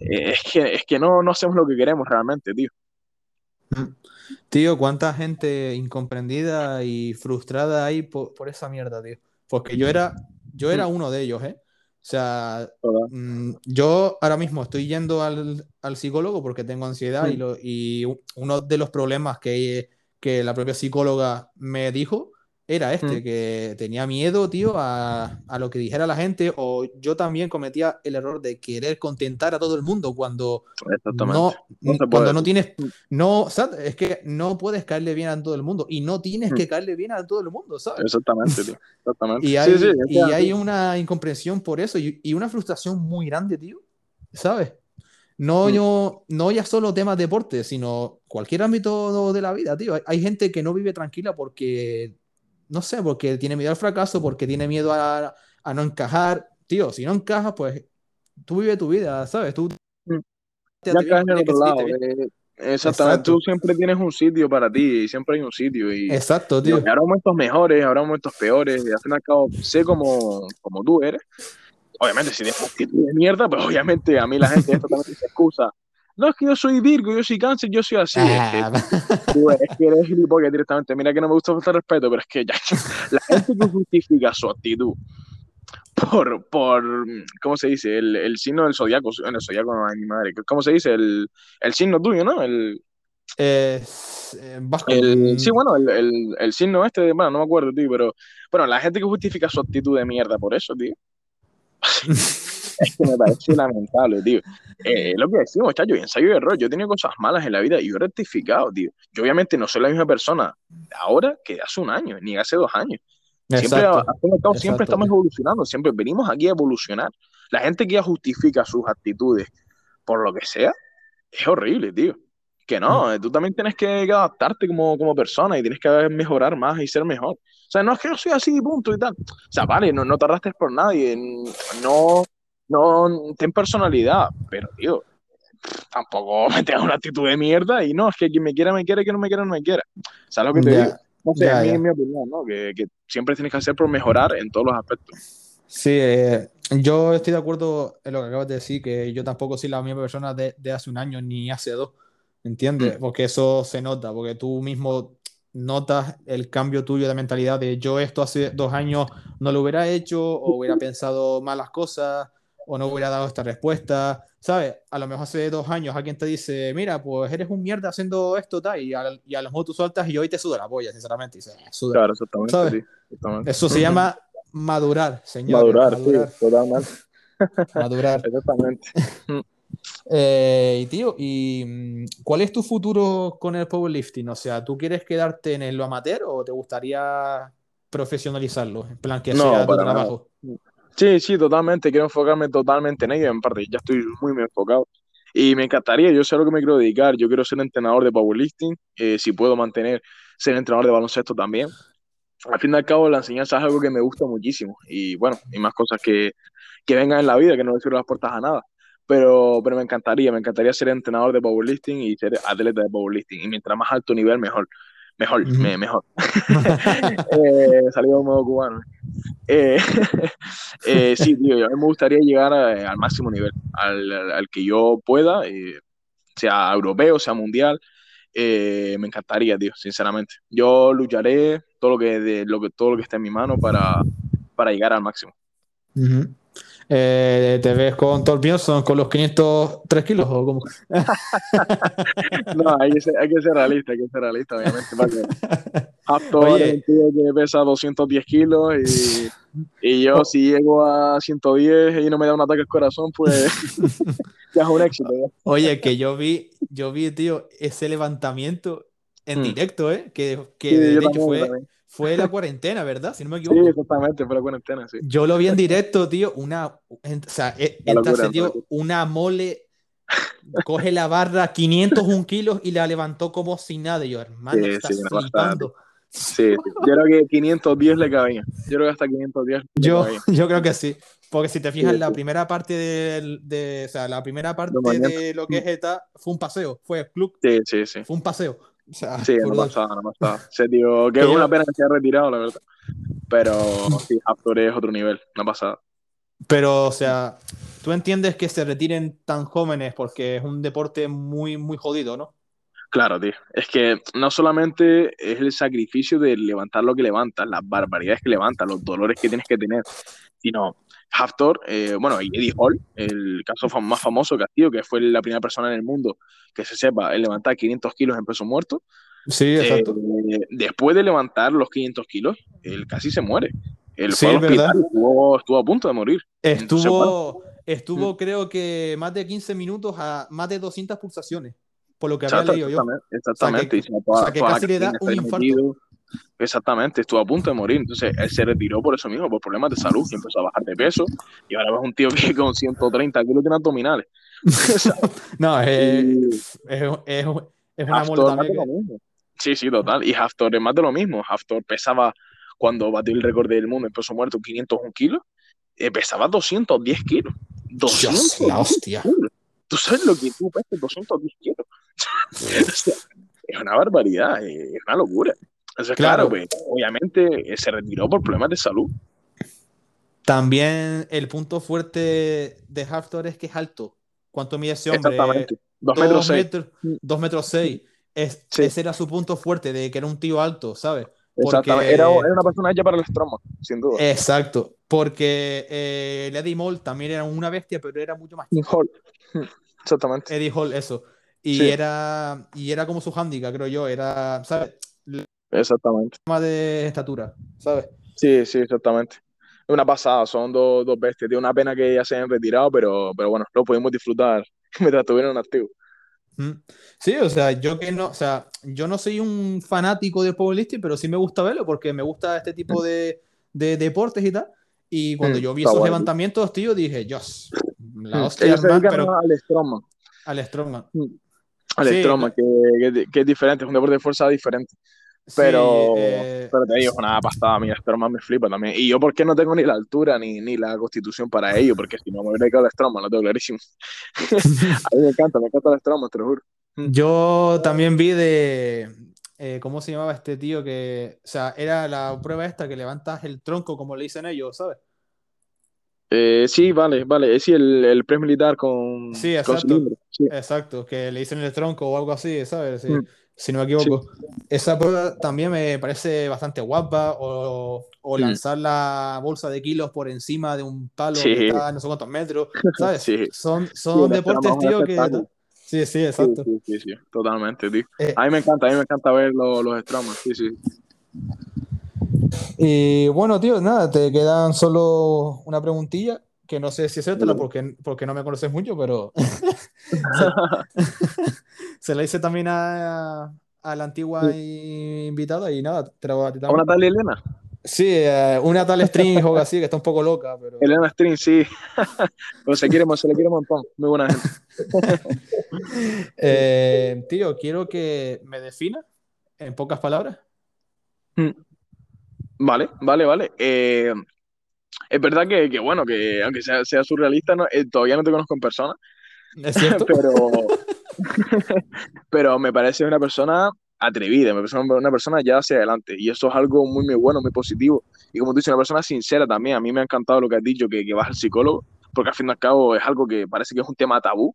eh, es, que, es que no, no hacemos lo que queremos realmente, tío. Tío, cuánta gente incomprendida y frustrada hay por, esa mierda, tío. Porque yo era, yo era uno de ellos, ¿eh? O sea, mm, yo ahora mismo estoy yendo al, al psicólogo porque tengo ansiedad y, lo, y, uno de los problemas que, que la propia psicóloga me dijo era este, que tenía miedo, tío, a, lo que dijera la gente, o yo también cometía el error de querer contentar a todo el mundo cuando no, cuando no tienes, no, es que no puedes caerle bien a todo el mundo y no tienes que caerle bien a todo el mundo, ¿sabes? Exactamente, tío. Exactamente. y hay, y hay una incomprensión por eso y, una frustración muy grande, tío, ¿sabes? No, yo, no ya solo temas de deporte, sino cualquier ámbito de la vida, tío. hay gente que no vive tranquila porque no sé, porque tiene miedo al fracaso, porque tiene miedo a, no encajar. Tío, si no encajas, pues tú vive tu vida, ¿sabes? Tú mm. ya en otro lado. Eh, exactamente, tú siempre tienes un sitio para ti, siempre hay un sitio. Y, Exacto, tío. habrá momentos mejores, habrá momentos peores, y al fin y al cabo sé como, como tú eres. Obviamente, si tienes de mierda, pues obviamente a mí la gente esto también se excusa no, es que yo soy Virgo, yo soy cáncer, yo soy así. Es, que, ah. es que eres gilipollas directamente. Mira que no me gusta faltar respeto, pero es que ya, la gente que justifica su actitud por, por ¿cómo se dice? El, el signo del zodiaco, en el zodiaco no hay ni madre. ¿Cómo se dice? El, el signo tuyo, ¿no? El, eh, el, sí, bueno, el, el, el, signo este, bueno, no me acuerdo, tío, pero bueno, la gente que justifica su actitud de mierda por eso, tío. es que me parece lamentable, tío. Eh, lo que decimos, chacho, ensayo y error. Yo he tenido cosas malas en la vida y yo he rectificado, tío. Yo obviamente no soy la misma persona ahora que hace un año, ni hace dos años. Siempre, siempre estamos evolucionando, siempre venimos aquí a evolucionar. La gente que ya justifica sus actitudes por lo que sea, es horrible, tío. Que no, mm. tú también tienes que adaptarte como, como persona y tienes que mejorar más y ser mejor. O sea, no es que yo soy así, punto y tal. O sea, vale, no, no te arrastres por nadie, no, no, ten personalidad, pero tío, tampoco me tengas una actitud de mierda y no, es que quien me quiera, me quiere, que no me quiera, no me quiera. ¿Sabes lo que te digo? No sé, a mí es mi opinión, ¿no? Que, que, siempre tienes que hacer por mejorar en todos los aspectos. Sí, eh, yo estoy de acuerdo en lo que acabas de decir, que yo tampoco soy la misma persona de, de hace un año ni hace dos, ¿entiendes? Mm. Porque eso se nota, porque tú mismo notas el cambio tuyo de mentalidad de yo esto hace dos años no lo hubiera hecho o hubiera pensado malas cosas o no hubiera dado esta respuesta, ¿sabes? A lo mejor hace dos años alguien te dice, mira, pues eres un mierda haciendo esto, tal, y a, y a lo mejor tú sueltas y hoy te suda la polla, sinceramente. claro, exactamente, Eso se llama madurar, señor. Madurar, madurar. Sí, totalmente. madurar. Exactamente. Eh, y tío, ¿y mm, cuál es tu futuro con el powerlifting? O sea, ¿tú quieres quedarte en lo amateur o te gustaría profesionalizarlo? En plan, que sea tu trabajo. Sí, sí, totalmente. Quiero enfocarme totalmente en ello. En parte, ya estoy muy, enfocado. Y me encantaría, yo sé a lo que me quiero dedicar. Yo quiero ser entrenador de powerlifting. Eh, si puedo mantener, ser entrenador de baloncesto también. al fin y al cabo la enseñanza es algo que me gusta muchísimo y bueno, y más cosas que, que vengan en la vida, que no le cierro las puertas a nada. Pero, pero me encantaría, me encantaría ser entrenador de powerlifting y ser atleta de powerlifting. Y mientras más alto nivel, mejor. Mejor, me, mejor. eh, salió un modo cubano. Eh, eh, sí, tío, a mí me gustaría llegar al máximo nivel, al, al, que yo pueda, eh, sea europeo, sea mundial. me encantaría, tío, sinceramente. Yo lucharé todo lo que, de, lo que, todo lo que esté en mi mano para, para llegar al máximo. Eh, ¿Te ves con son con los 503 kilos o cómo? no, hay que, ser, hay que, ser, realista, hay que ser realista, obviamente. Un tío que pesa 210 kilos y, y yo oh. si llego a 110 y no me da un ataque al corazón, pues ya es un éxito. Oye, que yo vi, yo vi, tío, ese levantamiento en mm. directo, ¿eh? Que, que de hecho fue, fue la cuarentena, ¿verdad? Si no me equivoco. Sí, exactamente, fue la cuarentena, sí. Yo lo vi en directo, tío, una, o sea, e, entra tío, una mole, coge la barra 501 kilos y la levantó como sin nada. Y yo, hermano, sí, estás sí, flipando. Sí, yo creo que 510 le cabía. Yo creo que hasta 510 le yo, cabía. Yo creo que sí. Porque si te fijas, la primera parte de, de, o sea, la primera parte de, lo que es ETA fue un paseo, fue club. Sí, sí, sí. Fue un paseo. Sí, no pasaba, no pasaba. Se dio, que es una pena que se haya retirado, la verdad. Pero sí, Haftor es otro nivel, no pasado. Pero, o sea, tú entiendes que se retiren tan jóvenes porque es un deporte muy, muy jodido, ¿no? Claro, tío. Es que no solamente es el sacrificio de levantar lo que levantas, las barbaridades que levantas, los dolores que tienes que tener, sino Haftor, eh, bueno, y Eddie Hall, el caso más famoso que ha sido, que fue la primera persona en el mundo que se sepa el levantar 500 kilos en peso muerto. Sí, exacto. Eh, después de levantar los 500 kilos, él casi se muere. Él fue al hospital, estuvo, estuvo, a punto de morir. Estuvo, estuvo mm. creo que más de 15 minutos a más de 200 pulsaciones, por lo que había leído yo. Exactamente. O sea, que, casi le da un infarto. Exactamente, estuvo a punto de morir. Entonces él se retiró por eso mismo, por problemas de salud, y empezó a bajar de peso. Y ahora ves un tío que con 130 kilos tiene abdominales. no, es, es, es, es una mole también. Sí, sí, total. Y Haftor es más de lo mismo. Haftor pesaba, cuando batió el récord del mundo en peso muerto, 501 kilos, eh, pesaba 210 kilos. 200 la hostia. ¿Tú sabes lo que tú pesas 210 kilos? es una barbaridad, es una locura. Entonces, claro, pues, obviamente eh, se retiró por problemas de salud. También el punto fuerte de Haftor es que es alto. ¿Cuánto mide ese hombre? Exactamente. Dos metros seis. dos metros seis. Es, Ese era su punto fuerte, de que era un tío alto, ¿sabes? Exactamente. Era, era, una persona hecha para el estroma, sin duda. Exacto. Porque eh, Eddie Moll también era una bestia, pero era mucho más Hall. Exactamente. Eddie Hall, eso. Y, era, y era como su handicap, creo yo. Era, ¿sabes? Exactamente. Más de estatura, ¿sabes? Sí, sí, exactamente. Es una pasada, son dos, dos bestias. Tiene una pena que ya se hayan retirado, pero, pero bueno, lo pudimos disfrutar mientras estuvieron activos. Sí, o sea, yo que no, o sea, yo no soy un fanático de powerlifting, pero sí me gusta verlo porque me gusta este tipo de, de deportes y tal. Y cuando yo vi esos levantamientos, tío, dije, Dios, la hostia, pero... al Strongman. Al Strongman. Al sí, Strongman, que, que, que, es diferente, es un deporte de fuerza diferente. Pero, eh, pero te digo, una pasada, mira, Strongman me flipa también. Y yo, ¿por qué no tengo ni la altura ni, ni la constitución para ello? Porque si no me hubiera quedado el Strongman, lo tengo clarísimo. a mí me encanta, me encanta el Strongman, te lo juro. Yo también vi de. Eh, ¿Cómo se llamaba este tío? Que, o sea, era la prueba esta que levantas el tronco, como le dicen ellos, ¿sabes? Eh, sí, vale, vale. Sí, el, el pre militar con. Sí, exacto. sí. Exacto, que le dicen el tronco o algo así, ¿sabes? Sí. Mm si no me equivoco. Esa prueba también me parece bastante guapa, o, o, mm. lanzar la bolsa de kilos por encima de un palo que está no sé cuántos metros, ¿sabes? Son, son deportes, tío, que... Sí, sí, exacto. Sí, sí, sí, totalmente, tío. Eh, a mí me encanta, a mí me encanta ver los, los sí, sí. Y bueno, tío, nada, te quedan solo una preguntilla que no sé si es cierto, porque, porque no me conoces mucho, pero se, la hice también a, a la antigua invitada y nada, te la voy a ti ¿A una tal Elena? Sí, eh, una tal String o así, que está un poco loca. Pero... Elena String, sí. pero se, quiere, se le quiere un montón. Muy buena gente. eh, tío, quiero que me defina en pocas palabras. Mm. Vale, vale, vale. Eh, es verdad que, que, bueno, que aunque sea, sea surrealista, no, eh, todavía no te conozco en persona. ¿Es cierto? pero, pero me parece una persona atrevida, me parece una persona ya hacia adelante. Y eso es algo muy, muy bueno, muy positivo. Y como tú dices, una persona sincera también. A mí me ha encantado lo que has dicho, que, que vas al psicólogo, porque al fin y al cabo es algo que parece que es un tema tabú.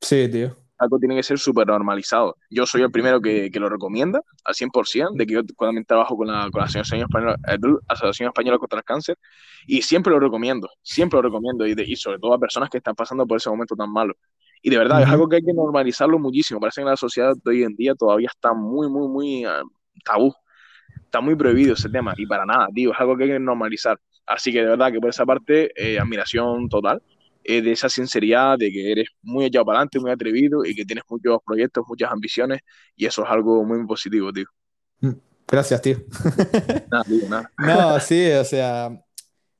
Sí, tío. Algo tiene que ser súper normalizado. Yo soy el primero que, que, lo recomienda al 100%, de que yo también trabajo con la, con la Asociación, Española, eh, Asociación Española contra el Cáncer, y siempre lo recomiendo, siempre lo recomiendo, y, de, y sobre todo a personas que están pasando por ese momento tan malo. Y de verdad, es algo que hay que normalizarlo muchísimo. Parece que en la sociedad de hoy en día todavía está muy, muy, muy uh, tabú. Está muy prohibido ese tema. Y para nada, tío, es algo que hay que normalizar. Así que de verdad que por esa parte, eh, admiración total eh, de esa sinceridad, de que eres muy echado para adelante, muy atrevido y que tienes muchos proyectos, muchas ambiciones. Y eso es algo muy positivo, tío. Gracias, tío. nada, tío, nada. No, sí, o sea,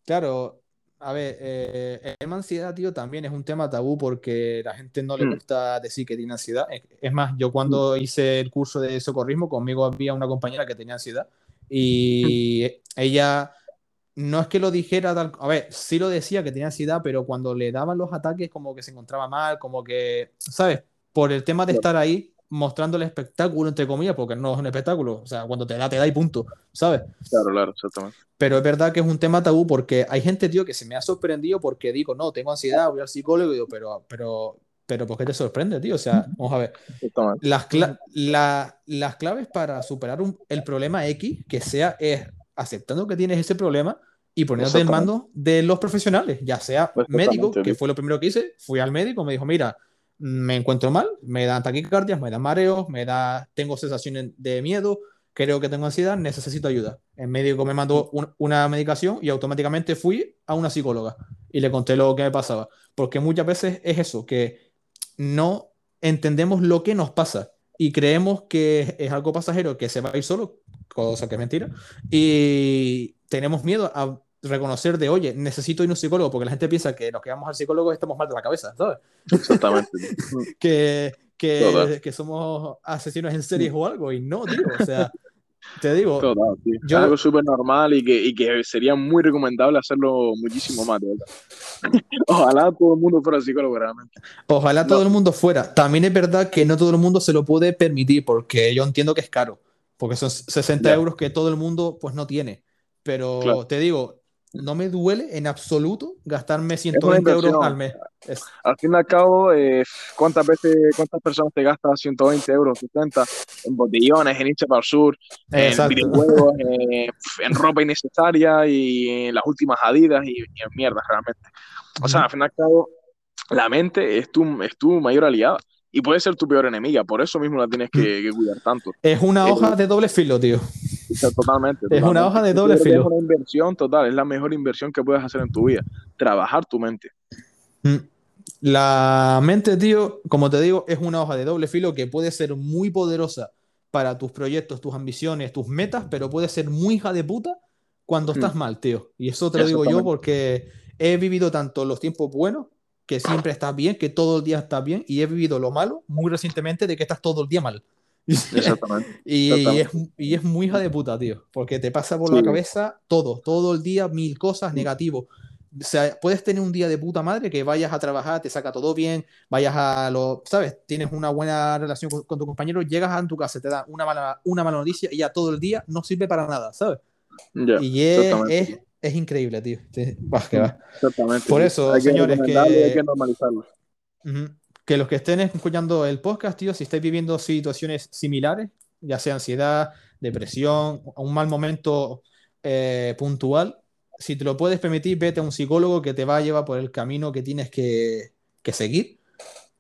claro, a ver, eh, el ansiedad, tío, también es un tema tabú porque la gente no le gusta decir que tiene ansiedad. Es más, yo cuando hice el curso de socorrismo, conmigo había una compañera que tenía ansiedad y ella no es que lo dijera tal, a ver, sí lo decía que tenía ansiedad, pero cuando le daban los ataques como que se encontraba mal, como que, ¿sabes? Por el tema de estar ahí mostrando el espectáculo, entre comillas, porque no es un espectáculo, o sea, cuando te da, te da y punto, ¿sabes? Claro, claro, exactamente. Pero es verdad que es un tema tabú porque hay gente, tío, que se me ha sorprendido porque digo, no, tengo ansiedad, voy al psicólogo y digo, pero, pero, pero, ¿por qué te sorprende, tío? O sea, vamos a ver, las, cla la, las claves para superar un, el problema X que sea es aceptando que tienes ese problema y poniéndote en mando de los profesionales, ya sea médico, que fue lo primero que hice, fui al médico, me dijo, mira, me encuentro mal, me dan taquicardias, me dan mareos, me da, tengo sensaciones de miedo, creo que tengo ansiedad, necesito ayuda. El médico me mandó un, una medicación y automáticamente fui a una psicóloga y le conté lo que me pasaba. Porque muchas veces es eso, que no entendemos lo que nos pasa y creemos que es algo pasajero, que se va a ir solo, cosa que es mentira, y tenemos miedo a reconocer de, oye, necesito ir a un psicólogo, porque la gente piensa que los que vamos al psicólogo estamos mal de la cabeza, ¿sabes? Exactamente. que, que, que, somos asesinos en series o algo, y no, tío, o sea, te digo. Total. Yo... Algo súper normal y que, y que sería muy recomendable hacerlo muchísimo más, verdad. Ojalá todo el mundo fuera psicólogo, realmente. Ojalá no. todo el mundo fuera. También es verdad que no todo el mundo se lo puede permitir, porque yo entiendo que es caro, porque son 60 yeah. euros que todo el mundo pues no tiene. Pero claro. te digo, no me duele en absoluto gastarme 120 euros al mes. Es... Al fin y al cabo, eh, ¿cuántas veces, cuántas personas te gastan 120 euros, 70 en botellones, en hincha para el sur, Exacto. en videojuegos, eh, en ropa innecesaria y en las últimas adidas y, y en mierda realmente? O sea, al fin y al cabo, la mente es tu, es tu mayor aliada y puede ser tu peor enemiga, por eso mismo la tienes que, que cuidar tanto. Es una hoja de doble filo, tío. Totalmente, totalmente. Es una hoja de doble filo. Es una inversión total, es la mejor inversión que puedes hacer en tu vida, trabajar tu mente. La mente, tío, como te digo, es una hoja de doble filo que puede ser muy poderosa para tus proyectos, tus ambiciones, tus metas, pero puede ser muy hija de puta cuando estás mm. mal, tío. Y eso te lo digo yo porque he vivido tanto los tiempos buenos que siempre estás bien, que todo el día estás bien, y he vivido lo malo muy recientemente de que estás todo el día mal. Exactamente. y, Exactamente. Y, es, y, es, muy hija de puta, tío, porque te pasa por sí. la cabeza todo, todo el día mil cosas negativo. O sea, puedes tener un día de puta madre que vayas a trabajar, te saca todo bien, vayas a lo, ¿sabes? Tienes una buena relación con, con tu compañero, llegas a tu casa, te da una mala, una mala noticia y ya todo el día no sirve para nada, ¿sabes? Yeah, y es, es, es increíble, tío. Bah, que va. Exactamente. Por eso, hay que señores, que... Hay que normalizarlo. Uh -huh. Que los que estén escuchando el podcast, tío, si estáis viviendo situaciones similares, ya sea ansiedad, depresión, un mal momento eh, puntual, si te lo puedes permitir, vete a un psicólogo que te va a llevar por el camino que tienes que, que seguir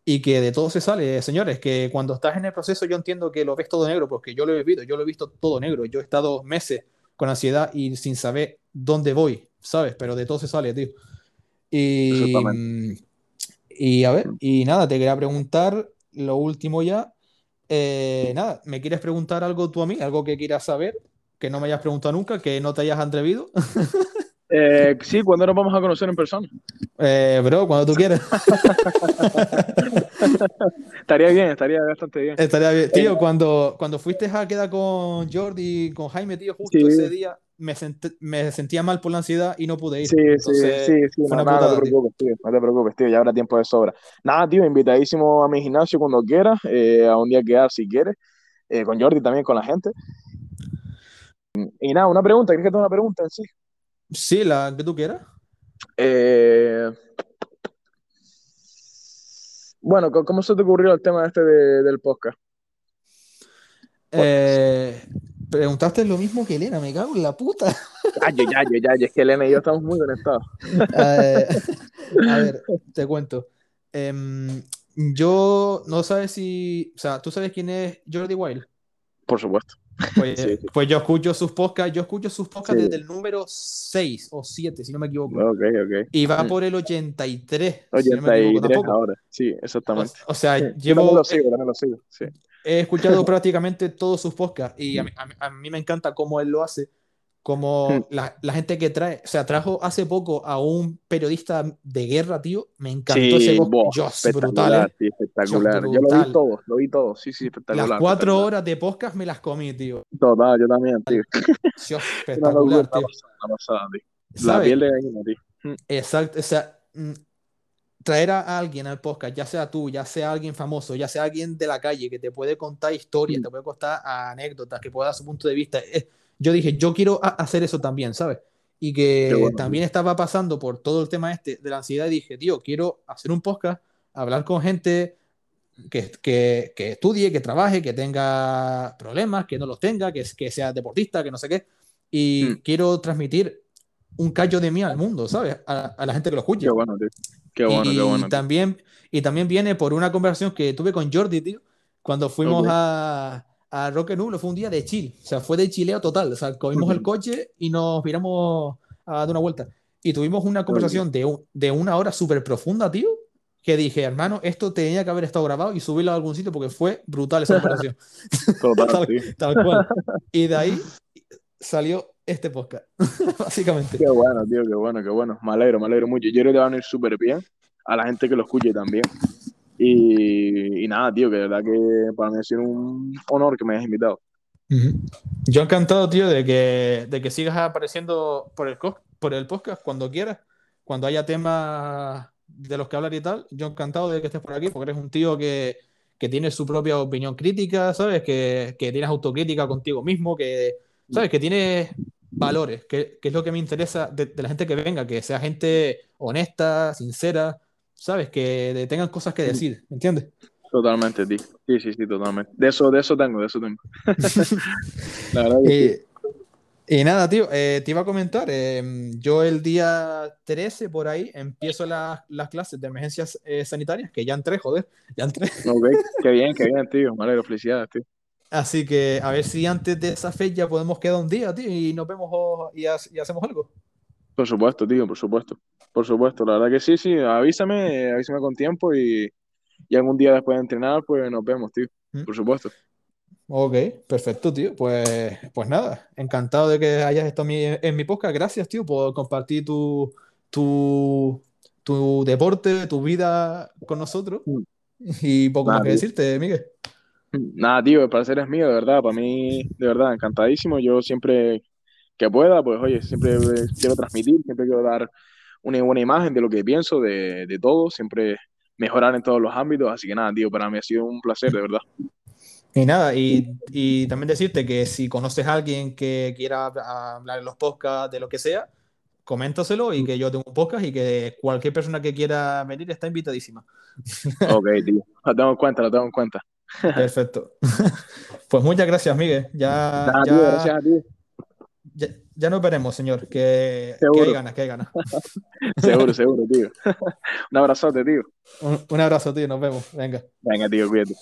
y que de todo se sale, señores, que cuando estás en el proceso yo entiendo que lo ves todo negro, porque yo lo he vivido, yo lo he visto todo negro, yo he estado meses con ansiedad y sin saber dónde voy, ¿sabes? Pero de todo se sale, tío. Y, y a ver, y nada, te quería preguntar lo último ya. Eh, nada, ¿me quieres preguntar algo tú a mí? ¿Algo que quieras saber? Que no me hayas preguntado nunca, que no te hayas atrevido. Eh, sí, ¿cuándo nos vamos a conocer en persona? Eh, bro, cuando tú quieras. estaría bien, estaría bastante bien. Estaría bien. Tío, cuando, cuando fuiste a quedar con Jordi, con Jaime, tío, justo sí. ese día, me, me, sentía mal por la ansiedad y no pude ir. Sí, sí, sí, sí. No, no, te preocupes, tío. No te preocupes, tío. Ya habrá tiempo de sobra. Nada, tío, invitadísimo a mi gimnasio cuando quieras, eh, a un día quedar si quieres, eh, con Jordi también, con la gente. Y nada, una pregunta, ¿quieres que tenga una pregunta en sí? Sí, la que tú quieras. Eh, bueno, ¿cómo se te ocurrió el tema este del podcast? Eh, preguntaste lo mismo que Elena, me cago en la puta. Ya, ya, ya, ya, es que Elena y yo estamos muy conectados. Eh, a ver, te cuento. Em, yo no sabes si, o sea, ¿tú sabes quién es Jordi Wild? Por supuesto. Pues, pues, yo escucho sus podcasts, yo escucho sus podcasts desde el número 6 o 7, si no me equivoco. Ok, ok. Y va mm. por el 83. 83 ahora, sí, exactamente. O, sea, llevo... lo sigo, lo sigo, sí he escuchado prácticamente todos sus podcasts y a mí, me encanta cómo él lo hace, como hmm. la, la, gente que trae, o sea, trajo hace poco a un periodista de guerra, tío, me encantó ese podcast. brutal, ¿eh? espectacular. Yo lo vi todo, lo vi todo, sí, sí, espectacular. Las cuatro horas de podcast me las comí, tío. Total, yo también, tío. espectacular, tío. La piel de gallina, tío. Hmm. Exacto, o sea, mm, traer a alguien al podcast, ya sea tú, ya sea alguien famoso, ya sea alguien de la calle que te puede contar historias, mm. te puede contar anécdotas, que pueda dar su punto de vista. Yo dije, yo quiero hacer eso también, ¿sabes? Y que también estaba pasando por todo el tema este de la ansiedad y dije, tío, quiero hacer un podcast, hablar con gente que, que, que estudie, que trabaje, que tenga problemas, que no los tenga, que, que sea deportista, que no sé qué. Y mm. quiero transmitir un callo de mí al mundo, ¿sabes? A, la gente que lo escuche. Qué bueno, tío. Qué bueno, y qué bueno. También, y también viene por una conversación que tuve con Jordi, tío, cuando fuimos a, a Rock Nulo, fue un día de chill, o sea, fue de chileo total, o sea, cogimos el coche y nos miramos a dar una vuelta. Y tuvimos una conversación de, de una hora súper profunda, tío, que dije, hermano, esto tenía que haber estado grabado y subirlo a algún sitio porque fue brutal esa conversación. Total, tal cual. Y de ahí salió este podcast, básicamente. Qué bueno, tío, qué bueno, qué bueno. Me alegro, me alegro mucho. Yo creo que van a ir súper bien a la gente que lo escuche también. Y, nada, tío, que de verdad que para mí ha sido un honor que me hayas invitado. Yo encantado, tío, de que, de que sigas apareciendo por el, por el podcast cuando quieras, cuando haya temas de los que hablar y tal. Yo encantado de que estés por aquí, porque eres un tío que, que tiene su propia opinión crítica, ¿sabes? Que, que tienes autocrítica contigo mismo, que, ¿sabes? Que tiene valores, que, es lo que me interesa de, la gente que venga, que sea gente honesta, sincera, ¿sabes? Que tengan cosas que decir, ¿me entiendes? Totalmente. Sí, sí, sí, totalmente. De eso, de eso tengo, de eso tengo. la verdad que y, nada, tío, eh, te iba a comentar, em, yo el día 13 por ahí empiezo las clases de emergencias eh, sanitarias, que ya entré, joder, ya entré. Ok, qué bien, qué bien, tío. Vale, felicidades, tío. Así que a ver si antes de esa fecha podemos quedar un día, tío, y nos vemos y, hacemos algo. Por supuesto, tío, por supuesto. Por supuesto, la verdad que sí, sí, avísame, avísame con tiempo y, algún día después de entrenar, pues nos vemos, tío. ¿Mm? Por supuesto. Ok, perfecto, tío. Pues, pues nada, encantado de que hayas estado en mi podcast. Gracias, tío, por compartir tu, tu, tu deporte, tu vida con nosotros. Mm. Y poco más que decirte, Miguel. Nada, tío, el placer es mío, de verdad, para mí, de verdad, encantadísimo. Yo siempre que pueda, pues oye, siempre quiero transmitir, siempre quiero dar una buena imagen de lo que pienso, de, de todo, siempre mejorar en todos los ámbitos, así que nada, tío, para mí ha sido un placer, de verdad. Y nada, y, y también decirte que si conoces a alguien que quiera hablar en los podcasts, de lo que sea, coméntaselo y que yo tengo un podcast y que cualquier persona que quiera venir está invitadísima. Ok, tío, lo tengo en cuenta, lo tengo en cuenta. Perfecto. Pues muchas gracias, Miguel. Ya, ya, gracias a ti. Ya, nos veremos, señor. Que, que hay ganas, que hay ganas. seguro, seguro, tío. un abrazote, tío. Un, un abrazo, tío. Nos vemos. Venga. Venga, tío, cuídate.